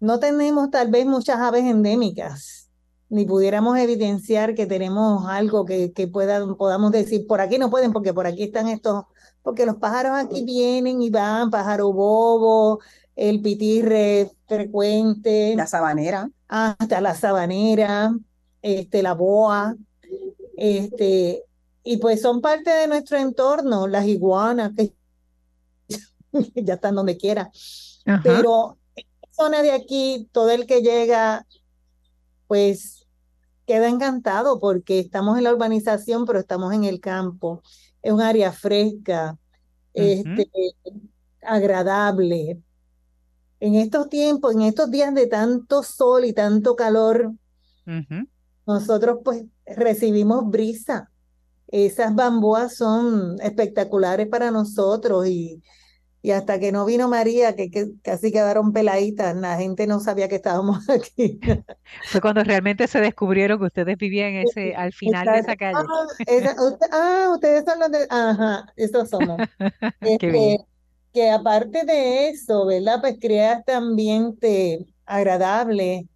no tenemos tal vez muchas aves endémicas, ni pudiéramos evidenciar que tenemos algo que, que podamos decir, por aquí no pueden, porque por aquí están estos, porque los pájaros aquí vienen y van, pájaro bobo, el pitirre frecuente. La sabanera. Hasta la sabanera, este, la boa, este, y pues son parte de nuestro entorno, las iguanas, que ya están donde quiera. Pero en la zona de aquí, todo el que llega, pues queda encantado porque estamos en la urbanización, pero estamos en el campo. Es un área fresca, este, agradable. En estos tiempos, en estos días de tanto sol y tanto calor, nosotros pues recibimos brisa. Esas bambúas son espectaculares para nosotros y y hasta que no vino María, que, casi quedaron peladitas, la gente no sabía que estábamos aquí. Fue cuando realmente se descubrieron que ustedes vivían ese, al final de esa calle. Ah, ah, ustedes son los de... Ajá, esos somos. Este, que aparte de eso, ¿verdad? Pues crea este ambiente agradable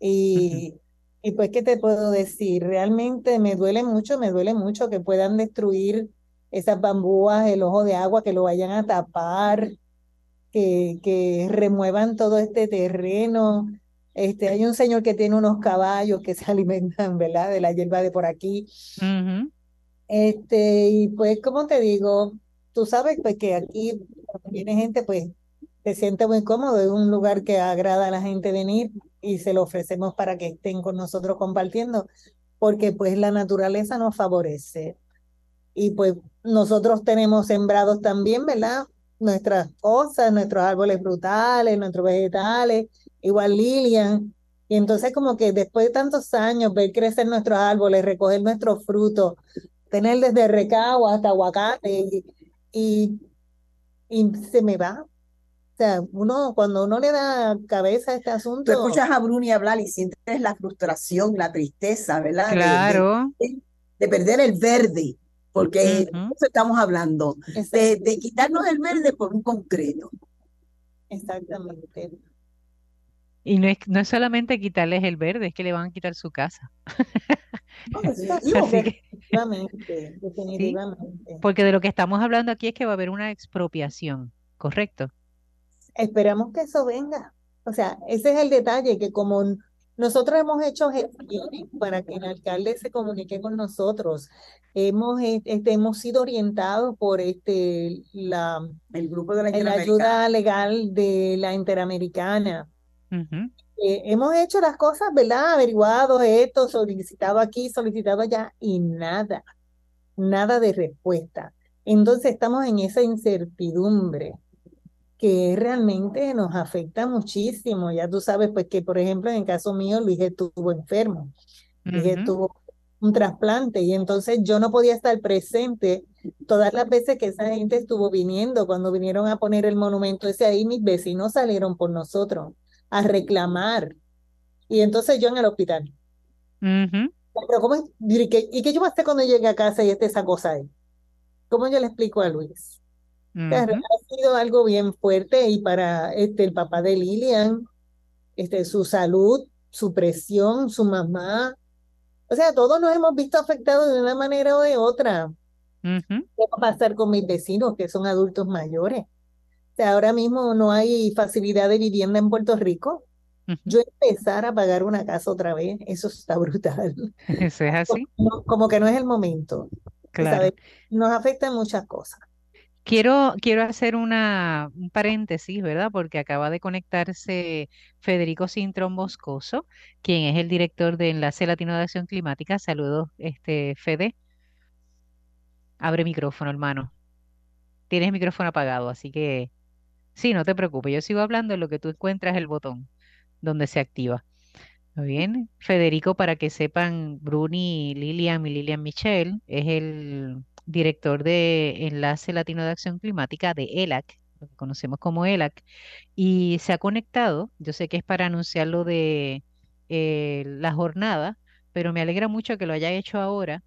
y, y pues, ¿qué te puedo decir? Realmente me duele mucho, me duele mucho que puedan destruir esas bambúas, el ojo de agua, que lo vayan a tapar, que, que remuevan todo este terreno. Este, hay un señor que tiene unos caballos que se alimentan, ¿verdad? De la hierba de por aquí. Este, y pues, como te digo, tú sabes pues que aquí viene gente, pues se siente muy cómodo, es un lugar que agrada a la gente venir y se lo ofrecemos para que estén con nosotros compartiendo, porque pues la naturaleza nos favorece y pues nosotros tenemos sembrados también, ¿verdad? Nuestras cosas, nuestros árboles frutales, nuestros vegetales, igual Lilian. Y entonces como que después de tantos años ver crecer nuestros árboles, recoger nuestros frutos, tener desde recao hasta aguacate y, y, se me va. O sea, uno, cuando uno le da cabeza a este asunto. Tú escuchas a Bruni hablar y sientes la frustración, la tristeza, ¿verdad? Claro. de perder el verde porque estamos hablando, de, de, quitarnos el verde por un concreto. Exactamente. Y no es, no es solamente quitarles el verde, es que le van a quitar su casa. definitivamente, definitivamente. porque de lo que estamos hablando aquí es que va a haber una expropiación, ¿correcto? Esperamos que eso venga. O sea, ese es el detalle, que como nosotros hemos hecho gestiones para que el alcalde se comunique con nosotros. Hemos, eh, este, hemos sido orientados por este, la, el grupo de la, ayuda legal de la Interamericana. Eh, hemos hecho las cosas, ¿verdad? Averiguado esto, solicitado aquí, solicitado allá y nada, nada de respuesta. Entonces estamos en esa incertidumbre que realmente nos afecta muchísimo. Ya tú sabes, pues que por ejemplo en el caso mío Luis estuvo enfermo, Luis tuvo un trasplante y entonces yo no podía estar presente todas las veces que esa gente estuvo viniendo, cuando vinieron a poner el monumento ese ahí, mis vecinos salieron por nosotros a reclamar. Y entonces yo en el hospital. Pero ¿cómo ¿Y qué yo voy a hacer cuando llegue a casa y esté esa cosa ahí? ¿Cómo yo le explico a Luis? Ha sido algo bien fuerte y para este, el papá de Lilian, este, su salud, su presión, su mamá. O sea, todos nos hemos visto afectados de una manera o de otra. ¿Qué va a pasar con mis vecinos que son adultos mayores? O sea, ahora mismo no hay facilidad de vivienda en Puerto Rico. Yo empezar a pagar una casa otra vez, eso está brutal. Eso es así. Como, que no es el momento. Claro. Nos afectan muchas cosas. Quiero, quiero hacer una, un paréntesis, ¿verdad? Porque acaba de conectarse Federico Sintrón Boscoso, quien es el director de Enlace Latino de Acción Climática. Saludos, este, Fede. Abre micrófono, hermano. Tienes micrófono apagado, así que sí, no te preocupes. Yo sigo hablando en lo que tú encuentras el botón donde se activa. Muy bien. Federico, para que sepan, Bruni Lilian y Lilian Michelle es el director de Enlace Latino de Acción Climática de ELAC, lo que conocemos como ELAC, y se ha conectado, yo sé que es para anunciar lo de eh, la jornada, pero me alegra mucho que lo haya hecho ahora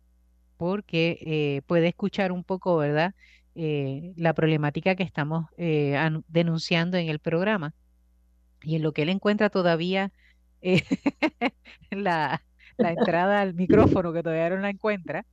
porque eh, puede escuchar un poco, ¿verdad? Eh, la problemática que estamos denunciando en el programa y en lo que él encuentra todavía la, la, entrada al micrófono, que todavía no la encuentra,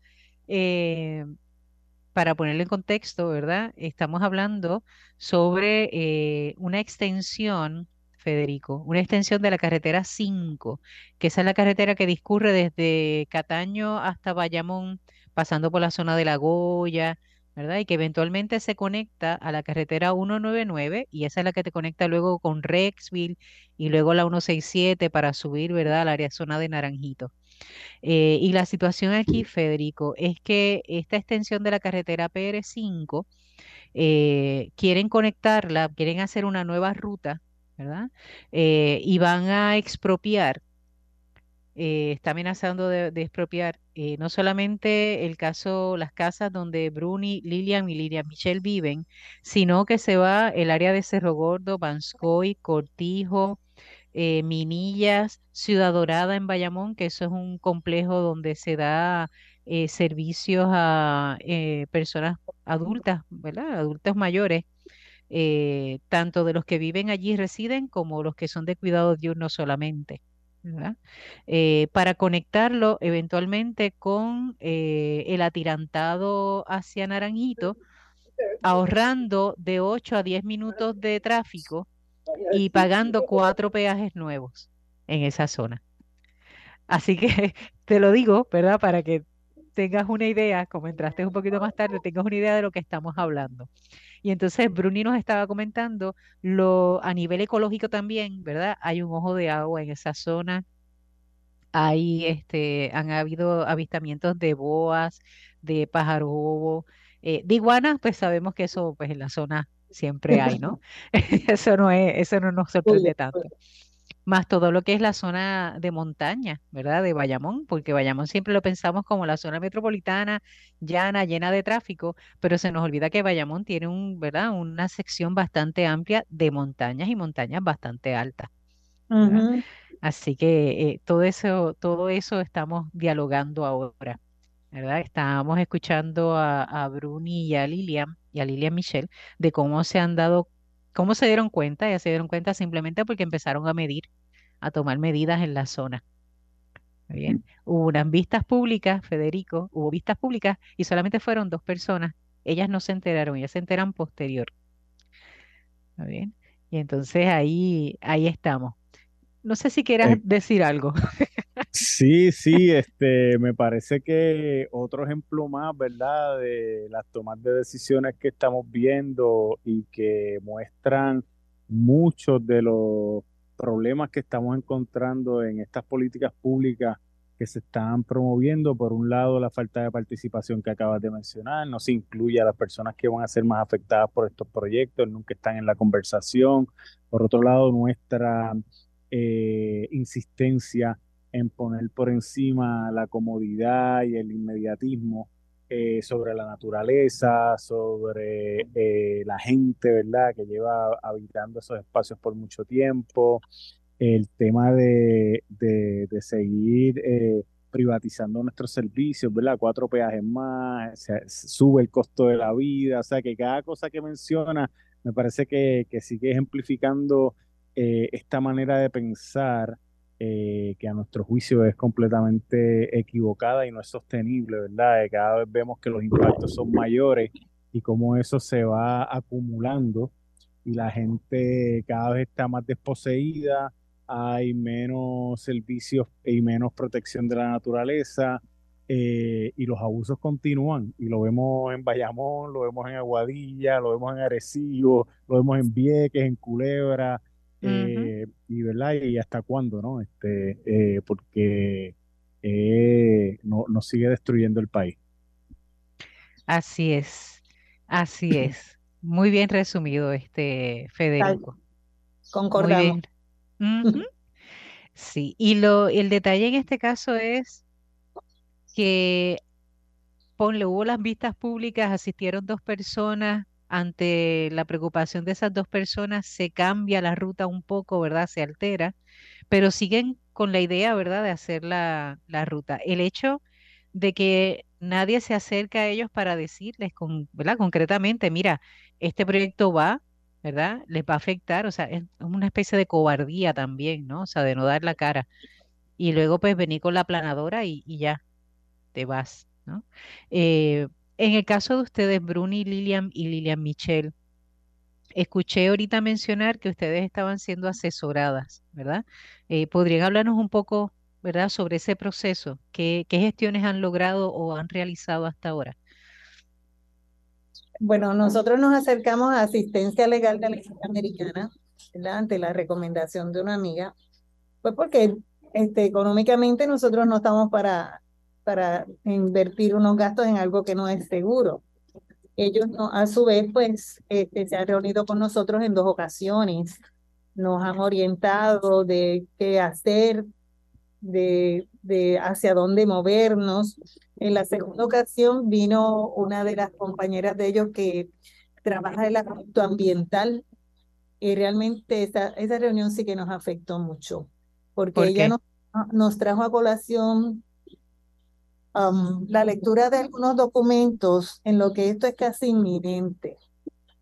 para ponerlo en contexto, ¿verdad? Estamos hablando sobre eh, una extensión, Federico, una extensión de la carretera 5, que esa es la carretera que discurre desde Cataño hasta Bayamón, pasando por la zona de La Goya, ¿verdad? Y que eventualmente se conecta a la carretera 199 y esa es la que te conecta luego con Rexville y luego la 167 para subir, ¿verdad? Al área zona de Naranjito. Eh, y la situación aquí, Federico, es que esta extensión de la carretera PR5 eh, quieren conectarla, quieren hacer una nueva ruta, ¿verdad? Eh, y van a expropiar, está amenazando de, expropiar no solamente el caso, las casas donde Bruni, Lilian y Lilian Michelle viven, sino que se va el área de Cerro Gordo, Banscoy, Cortijo, eh, Minillas, Ciudad Dorada en Bayamón, que eso es un complejo donde se da eh, servicios a eh, personas adultas, ¿verdad? Adultos mayores, tanto de los que viven allí residen como los que son de cuidado diurno solamente. para conectarlo eventualmente con el atirantado hacia Naranjito, ahorrando de 8 a 10 minutos de tráfico y pagando cuatro peajes nuevos en esa zona. Así que te lo digo, ¿verdad? Para que tengas una idea, como entraste un poquito más tarde, tengas una idea de lo que estamos hablando. Y entonces Bruni nos estaba comentando lo a nivel ecológico también, ¿verdad? Hay un ojo de agua en esa zona. Hay, este, han habido avistamientos de boas, de pájaro eh, de iguanas, pues sabemos que eso, pues en la zona siempre hay, ¿no? Eso no es, eso no nos sorprende tanto. Más todo lo que es la zona de montaña, ¿verdad? De Bayamón, porque Bayamón siempre lo pensamos como la zona metropolitana, llana, llena de tráfico, pero se nos olvida que Bayamón tiene un, ¿verdad? Una sección bastante amplia de montañas y montañas bastante altas. Así que eh, todo eso, todo eso estamos dialogando ahora. ¿Verdad? Estábamos escuchando a, a Bruni y a Lilian y a Lilian Michelle de cómo se han dado, cómo se dieron cuenta, ya se dieron cuenta simplemente porque empezaron a medir, a tomar medidas en la zona. Bien. Hubo unas vistas públicas, Federico, hubo vistas públicas y solamente fueron dos personas. Ellas no se enteraron, ellas se enteran posterior. ¿Está bien? Y entonces ahí, ahí estamos. No sé si quieras Eh, decir algo. Sí, sí, este, me parece que otro ejemplo más, ¿verdad? De las tomas de decisiones que estamos viendo y que muestran muchos de los problemas que estamos encontrando en estas políticas públicas que se están promoviendo. Por un lado, la falta de participación que acabas de mencionar, no se incluye a las personas que van a ser más afectadas por estos proyectos, nunca están en la conversación. Por otro lado, nuestra eh, insistencia en poner por encima la comodidad y el inmediatismo eh, sobre la naturaleza, sobre eh, la gente, ¿verdad? Que lleva habitando esos espacios por mucho tiempo, el tema de, de, seguir eh, privatizando nuestros servicios, ¿verdad? Cuatro peajes más, sube el costo de la vida, o sea que cada cosa que menciona me parece que, que sigue ejemplificando esta manera de pensar eh, que a nuestro juicio es completamente equivocada y no es sostenible, ¿verdad? Que cada vez vemos que los impactos son mayores y cómo eso se va acumulando y la gente cada vez está más desposeída, hay menos servicios y menos protección de la naturaleza eh, y los abusos continúan y lo vemos en Bayamón, lo vemos en Aguadilla, lo vemos en Arecibo, lo vemos en Vieques, en Culebra eh, y verdad y hasta cuándo no este eh, porque eh, no, nos sigue destruyendo el país Así es, así es. Muy bien resumido, este Federico. Muy Concordamos. Sí, y lo, el detalle en este caso es que ponle, hubo las vistas públicas, asistieron dos personas, ante la preocupación de esas dos personas se cambia la ruta un poco, ¿verdad? Se altera, pero siguen con la idea, ¿verdad?, de hacer la, la ruta. El hecho de que nadie se acerca a ellos para decirles, con, ¿verdad? Concretamente, mira, este proyecto va, ¿verdad? Les va a afectar, o sea, es una especie de cobardía también, ¿no? O sea, de no dar la cara. Y luego pues venir con la aplanadora y, y ya, te vas, ¿no? Eh, en el caso de ustedes, Bruni, Lilian y Lilian Michelle, escuché ahorita mencionar que ustedes estaban siendo asesoradas, ¿verdad? Eh, ¿podrían hablarnos un poco, ¿verdad?, sobre ese proceso. ¿Qué, gestiones han logrado o han realizado hasta ahora? Bueno, nosotros nos acercamos a asistencia legal de la Americana, ¿verdad? Ante la recomendación de una amiga, pues porque este, económicamente nosotros no estamos para, para invertir unos gastos en algo que no es seguro. Ellos no, a su vez, pues, este, se han reunido con nosotros en dos ocasiones, nos han orientado de qué hacer, de, de hacia dónde movernos. En la segunda ocasión vino una de las compañeras de ellos que trabaja en el aspecto ambiental y realmente esa, esa reunión sí que nos afectó mucho, porque ¿Por ella nos, nos trajo a colación um, la lectura de algunos documentos en lo que esto es casi inminente.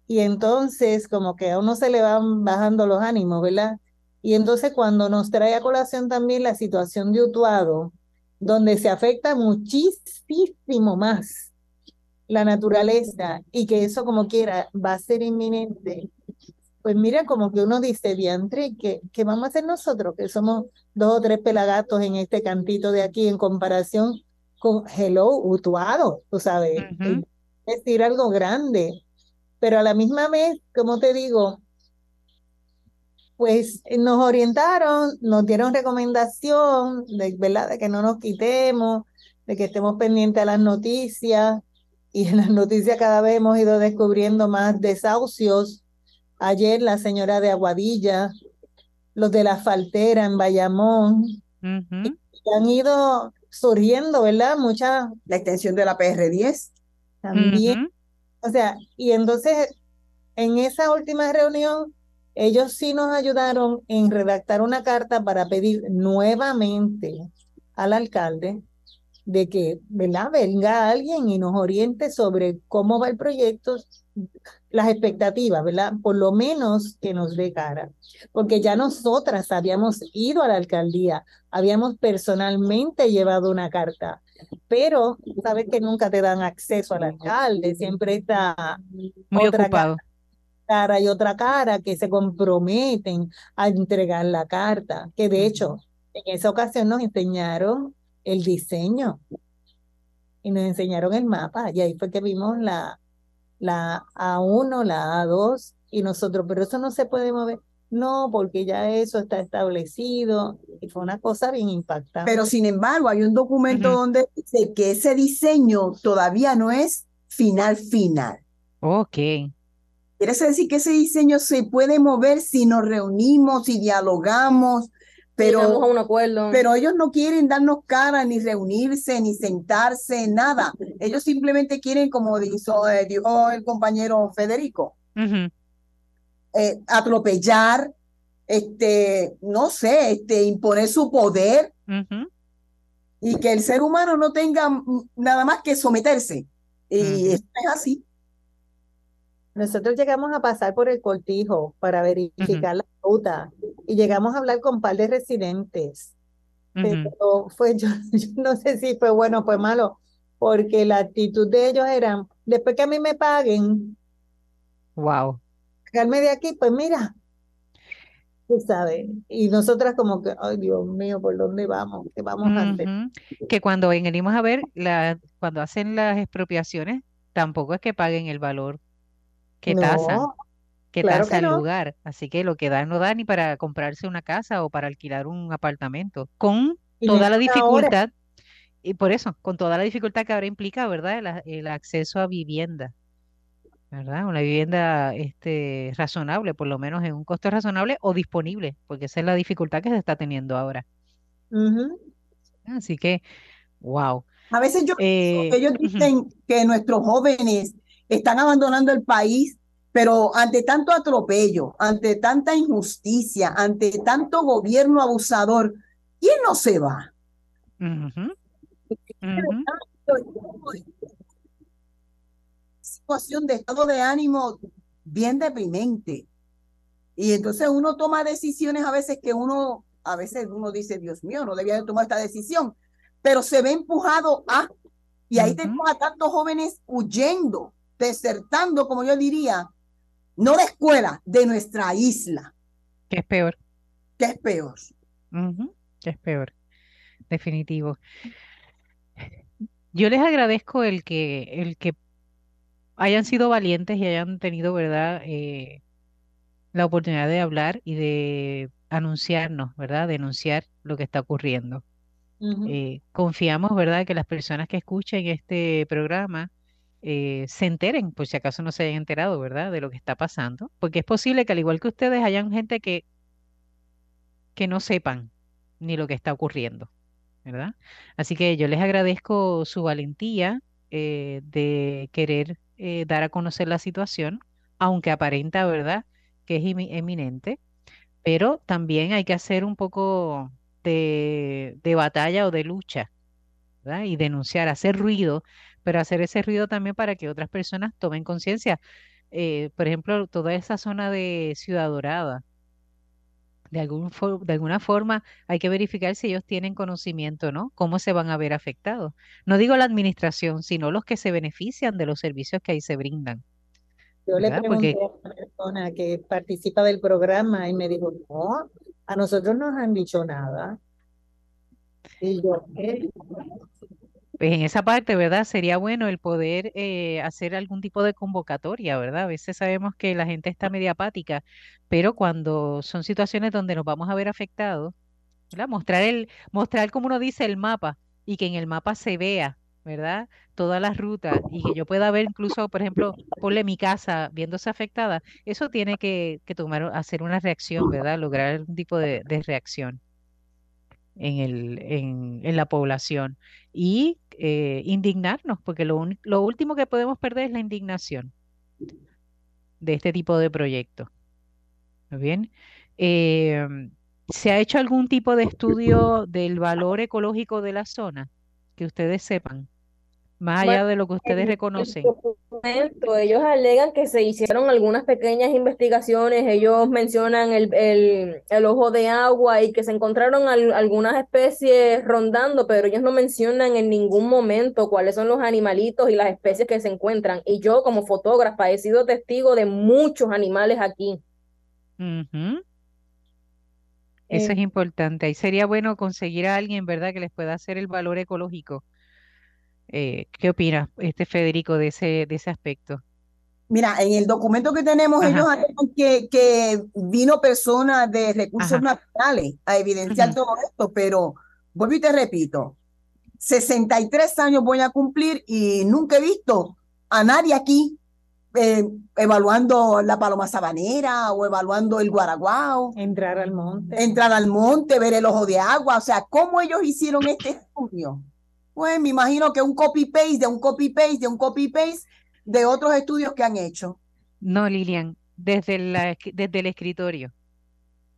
Y entonces como que a uno se le van bajando los ánimos, ¿verdad? Y entonces cuando nos trae a colación también la situación de Utuado, donde se afecta muchísimo más la naturaleza y que eso como quiera va a ser inminente, pues mira como que uno dice, diantre, ¿qué, qué vamos a hacer nosotros? Que somos dos o tres pelagatos en este cantito de aquí en comparación con Hello, Utuado, tú sabes, Ujú. es decir algo grande, pero a la misma vez, como te digo, pues eh, nos orientaron, nos dieron recomendación de, ¿verdad? de que no nos quitemos, de que estemos pendientes a las noticias, y en las noticias cada vez hemos ido descubriendo más desahucios. Ayer la señora de Aguadilla, los de la Faltera en Bayamón, Ujú. han ido surgiendo, ¿verdad? Muchas La extensión de la PR10. también. O sea, y entonces en esa última reunión, ellos sí nos ayudaron en redactar una carta para pedir nuevamente al alcalde de que, ¿verdad? Venga alguien y nos oriente sobre cómo va el proyecto, las expectativas, ¿verdad? Por lo menos que nos dé cara. Porque ya nosotras habíamos ido a la alcaldía, habíamos personalmente llevado una carta, pero sabes que nunca te dan acceso al alcalde, siempre está muy ocupado. Cara y otra cara que se comprometen a entregar la carta, que de hecho en esa ocasión nos enseñaron el diseño y nos enseñaron el mapa y ahí fue que vimos la, la A1, la A2 y nosotros, pero eso no se puede mover. No, porque ya eso está establecido y fue una cosa bien impactante. Pero sin embargo, hay un documento donde dice que ese diseño todavía no es final final. Ok. Quiere decir que ese diseño se puede mover si nos reunimos, y dialogamos, pero, un acuerdo. pero ellos no quieren darnos cara, ni reunirse, ni sentarse, nada. Ellos simplemente quieren, como dijo, eh, dijo el compañero Federico, eh, atropellar, este, no sé, este, imponer su poder y que el ser humano no tenga nada más que someterse. Y es así. Nosotros llegamos a pasar por el cortijo para verificar la y llegamos a hablar con un par de residentes. Pero fue, yo, no sé si fue bueno o fue malo, porque la actitud de ellos era, después que a mí me paguen, wow. Sacarme de aquí, pues mira, tú sabes. Y nosotras como que, ay Dios mío, ¿por dónde vamos? ¿Qué vamos a hacer? Que cuando venimos a ver, la, cuando hacen las expropiaciones, tampoco es que paguen el valor que tasa, que el lugar. Así que lo que dan no da ni para comprarse una casa o para alquilar un apartamento. Con toda la dificultad, y por eso, con toda la dificultad que ahora implica, ¿verdad? El, acceso a vivienda. ¿verdad? Una vivienda este, razonable, por lo menos en un costo razonable o disponible, porque esa es la dificultad que se está teniendo ahora. Así que, wow. A veces yo, eh, ellos dicen que nuestros jóvenes están abandonando el país, pero ante tanto atropello, ante tanta injusticia, ante tanto gobierno abusador, ¿quién no se va? Situación de estado de ánimo bien deprimente. Y entonces uno toma decisiones a veces que uno, a veces uno dice, Dios mío, no debía tomar esta decisión, pero se ve empujado a, y ahí tenemos a tantos jóvenes huyendo desertando, como yo diría, no de escuela, de nuestra isla. Que es peor. Que es peor. Que es peor. Definitivo. Yo les agradezco el que, el que hayan sido valientes y hayan tenido, ¿verdad? Eh, la oportunidad de hablar y de anunciarnos, ¿verdad? Denunciar lo que está ocurriendo. Eh, confiamos, ¿verdad?, que las personas que escuchen este programa eh, se enteren, por si acaso no se hayan enterado, ¿verdad?, de lo que está pasando, porque es posible que al igual que ustedes hayan gente que, que no sepan ni lo que está ocurriendo, ¿verdad? Así que yo les agradezco su valentía eh, de querer eh, dar a conocer la situación, aunque aparenta, ¿verdad?, que es eminente, pero también hay que hacer un poco de, de batalla o de lucha. Y denunciar, hacer ruido pero hacer ese ruido también para que otras personas tomen conciencia. Eh, por ejemplo, toda esa zona de Ciudad Dorada, de, algún de alguna forma hay que verificar si ellos tienen conocimiento, ¿no? Cómo se van a ver afectados. No digo la administración, sino los que se benefician de los servicios que ahí se brindan. Yo le pregunté a una persona que participa del programa y me dijo, no, a nosotros no nos han dicho nada. Y yo, ¿qué? Pues en esa parte, ¿verdad? Sería bueno el poder eh, hacer algún tipo de convocatoria, ¿verdad? A veces sabemos que la gente está media apática, pero cuando son situaciones donde nos vamos a ver afectados, ¿verdad? Mostrar el, mostrar como uno dice el mapa y que en el mapa se vea, ¿verdad? Todas las rutas y que yo pueda ver incluso, por ejemplo, ponle mi casa viéndose afectada, eso tiene que, tomar, hacer una reacción, ¿verdad? Lograr algún tipo de reacción en, el, en, en la población y eh, indignarnos, porque lo, lo último que podemos perder es la indignación de este tipo de proyectos. bien? Em, ¿Se ha hecho algún tipo de estudio del valor ecológico de la zona? que ustedes sepan, más allá de lo que ustedes reconocen. ellos alegan que se hicieron algunas pequeñas investigaciones, ellos mencionan el, el, ojo de agua y que se encontraron algunas especies rondando, pero ellos no mencionan en ningún momento cuáles son los animalitos y las especies que se encuentran. Y yo como fotógrafa he sido testigo de muchos animales aquí. Eso es eh, importante. Ahí sería bueno conseguir a alguien, ¿verdad?, que les pueda hacer el valor ecológico. Eh, ¿qué opina este Federico de ese, de ese aspecto? Mira, en el documento que tenemos, ellos que, que vino personas de recursos naturales a evidenciar todo esto, pero vuelvo y te repito, 63 años voy a cumplir y nunca he visto a nadie aquí eh, evaluando la paloma sabanera o evaluando el guaraguao. Entrar al monte. Entrar al monte, ver el ojo de agua. O sea, ¿cómo ellos hicieron este estudio? Pues me imagino que un copy-paste de un copy-paste de un copy-paste de otros estudios que han hecho. No, Lilian, desde, la, desde el escritorio.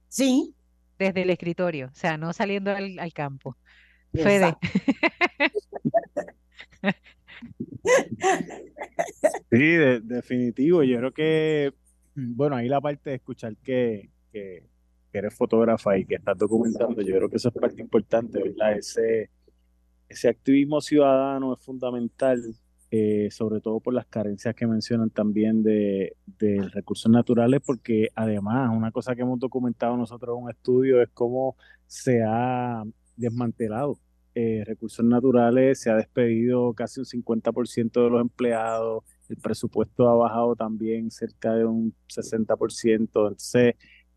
Sí. Desde el escritorio, o sea, no saliendo al, al campo. Fede. Sí, definitivo. Yo creo que, bueno, ahí la parte de escuchar que, que, eres fotógrafa y que estás documentando, yo creo que eso es parte importante, ¿verdad? Ese, ese activismo ciudadano es fundamental, eh, sobre todo por las carencias que mencionan también de, recursos naturales, porque además una cosa que hemos documentado nosotros en un estudio es cómo se ha desmantelado eh, recursos naturales, se ha despedido casi un 50% de los empleados, el presupuesto ha bajado también cerca de un 60%. Entonces,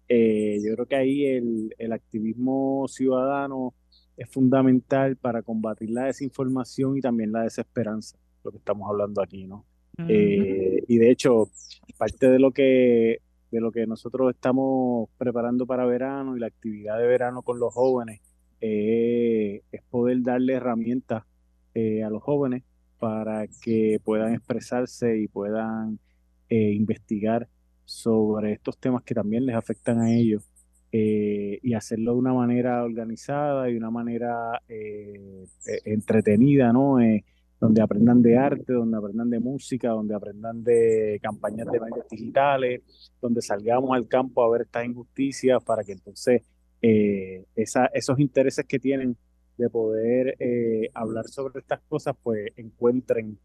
eh, yo creo que ahí el, activismo ciudadano es fundamental para combatir la desinformación y también la desesperanza, lo que estamos hablando aquí, ¿no? Eh, y de hecho, parte de lo que de lo que nosotros estamos preparando para verano y la actividad de verano con los jóvenes eh, es poder darle herramientas a los jóvenes para que puedan expresarse y puedan eh, investigar sobre estos temas que también les afectan a ellos eh, y hacerlo de una manera organizada y una manera eh, entretenida, ¿no? donde aprendan de arte, donde aprendan de música, donde aprendan de campañas de medios digitales, donde salgamos al campo a ver estas injusticias para que entonces esa, esos intereses que tienen de poder eh, hablar sobre estas cosas, pues encuentren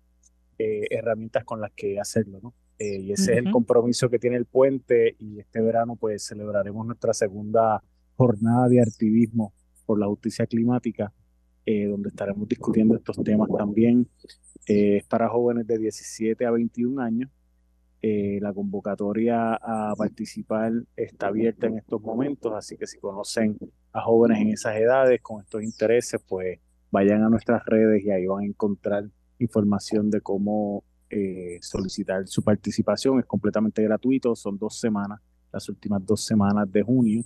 eh, herramientas con las que hacerlo, ¿no? Eh, y ese es el compromiso que tiene el puente y este verano pues celebraremos nuestra segunda jornada de activismo por la justicia climática, donde estaremos discutiendo estos temas también. es para jóvenes de 17 a 21 años. la convocatoria a participar está abierta en estos momentos, así que si conocen a jóvenes en esas edades con estos intereses, pues vayan a nuestras redes y ahí van a encontrar información de cómo eh, solicitar su participación. Es completamente gratuito, son dos semanas, las últimas dos semanas de junio,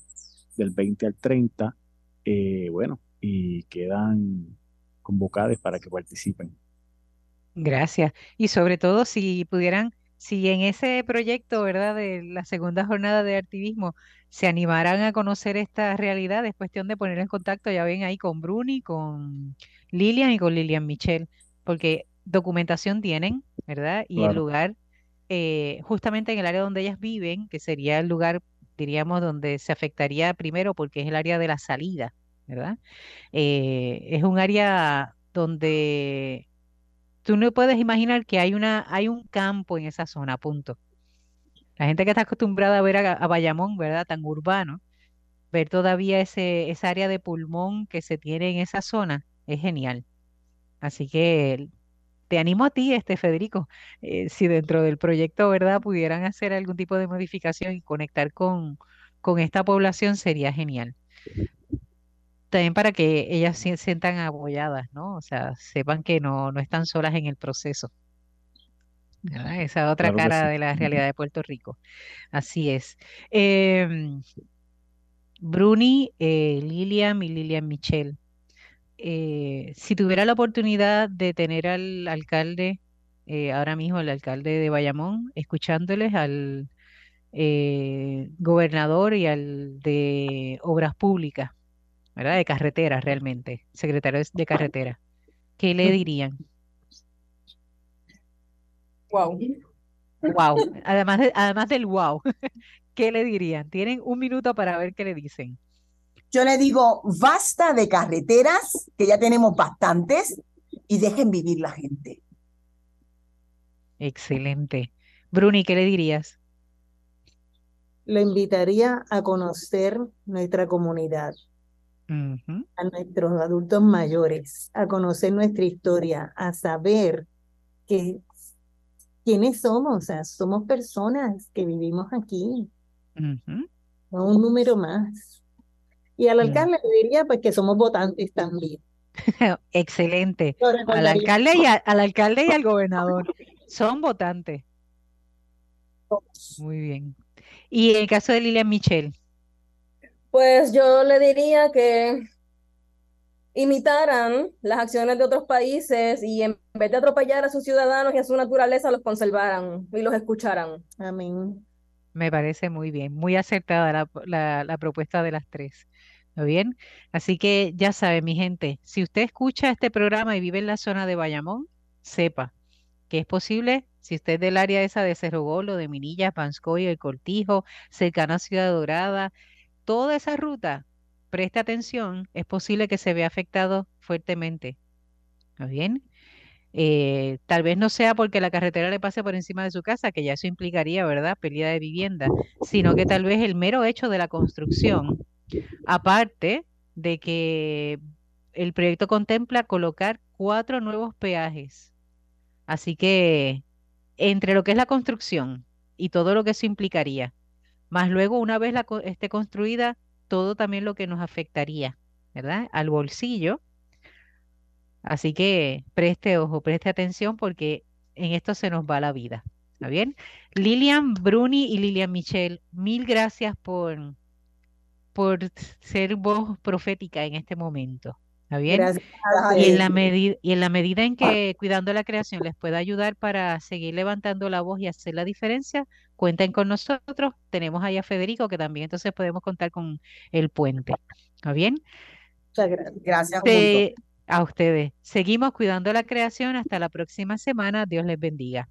del 20 al 30. Eh, bueno, y quedan convocados para que participen. Gracias. Y sobre todo, si pudieran si en ese proyecto, ¿verdad?, de la segunda jornada de activismo, se animaran a conocer esta realidad, es cuestión de poner en contacto, ya ven ahí con Bruni, con Lilian y con Lilian Michel, porque documentación tienen, ¿verdad? Y el lugar, eh, justamente en el área donde ellas viven, que sería el lugar, diríamos, donde se afectaría primero, porque es el área de la salida, ¿verdad? Eh, es un área donde tú no puedes imaginar que hay una, hay un campo en esa zona, punto. La gente que está acostumbrada a ver a, Bayamón, ¿verdad? Tan urbano, ver todavía ese, esa área de pulmón que se tiene en esa zona es genial. Así que te animo a ti, este Federico, eh, si dentro del proyecto, ¿verdad?, pudieran hacer algún tipo de modificación y conectar con, con esta población, sería genial también para que ellas se sientan apoyadas, ¿no? O sea, sepan que no, no están solas en el proceso. Esa otra cara de la realidad de Puerto Rico. Así es. Em, Bruni, eh, Lilian y Lilian Michelle. Eh, si tuviera la oportunidad de tener al alcalde, eh, ahora mismo el alcalde de Bayamón, escuchándoles al gobernador y al de Obras Públicas, ¿verdad? De carretera realmente, secretario de carretera. ¿qué le dirían? Wow. Wow. Además, además del wow, ¿qué le dirían? Tienen un minuto para ver qué le dicen. Yo le digo, basta de carreteras, que ya tenemos bastantes, y dejen vivir la gente. Excelente. Bruni, ¿qué le dirías? Lo invitaría a conocer nuestra comunidad, a nuestros adultos mayores, a conocer nuestra historia, a saber que quiénes somos, o sea, somos personas que vivimos aquí, no un número más. Y al alcalde le diría pues que somos votantes también. Excelente. Al alcalde, y al alcalde y al gobernador. Son votantes. Muy bien. Y en el caso de Lilian Michelle. Pues yo le diría que imitaran las acciones de otros países y en vez de atropellar a sus ciudadanos y a su naturaleza, los conservaran y los escucharan. Amén. Me parece muy bien, muy acertada la, la propuesta de las tres. ¿Muy bien? Así que ya sabe, mi gente, si usted escucha este programa y vive en la zona de Bayamón, sepa que es posible, si usted es del área esa de Cerro Golo, de Minilla, Panscoyo, El Cortijo, cercana a Ciudad Dorada, toda esa ruta, preste atención, es posible que se vea afectado fuertemente. ¿Está bien? Eh, tal vez no sea porque la carretera le pase por encima de su casa, que ya eso implicaría, ¿verdad?, pérdida de vivienda, sino que tal vez el mero hecho de la construcción Aparte de que el proyecto contempla colocar cuatro nuevos peajes. Así que entre lo que es la construcción y todo lo que eso implicaría, más luego una vez la esté construida, todo también lo que nos afectaría, ¿verdad? Al bolsillo. Así que preste ojo, preste atención porque en esto se nos va la vida. ¿Está bien? Lilian Bruni y Lilian Michelle, mil gracias por por ser voz profética en este momento. ¿Está bien? Y en, la medida, y en la medida en que Cuidando la Creación les pueda ayudar para seguir levantando la voz y hacer la diferencia, cuenten con nosotros. Tenemos ahí a Federico, que también entonces podemos contar con el puente. ¿Está bien? Muchas gracias. a ustedes. Seguimos cuidando la creación. Hasta la próxima semana. Dios les bendiga.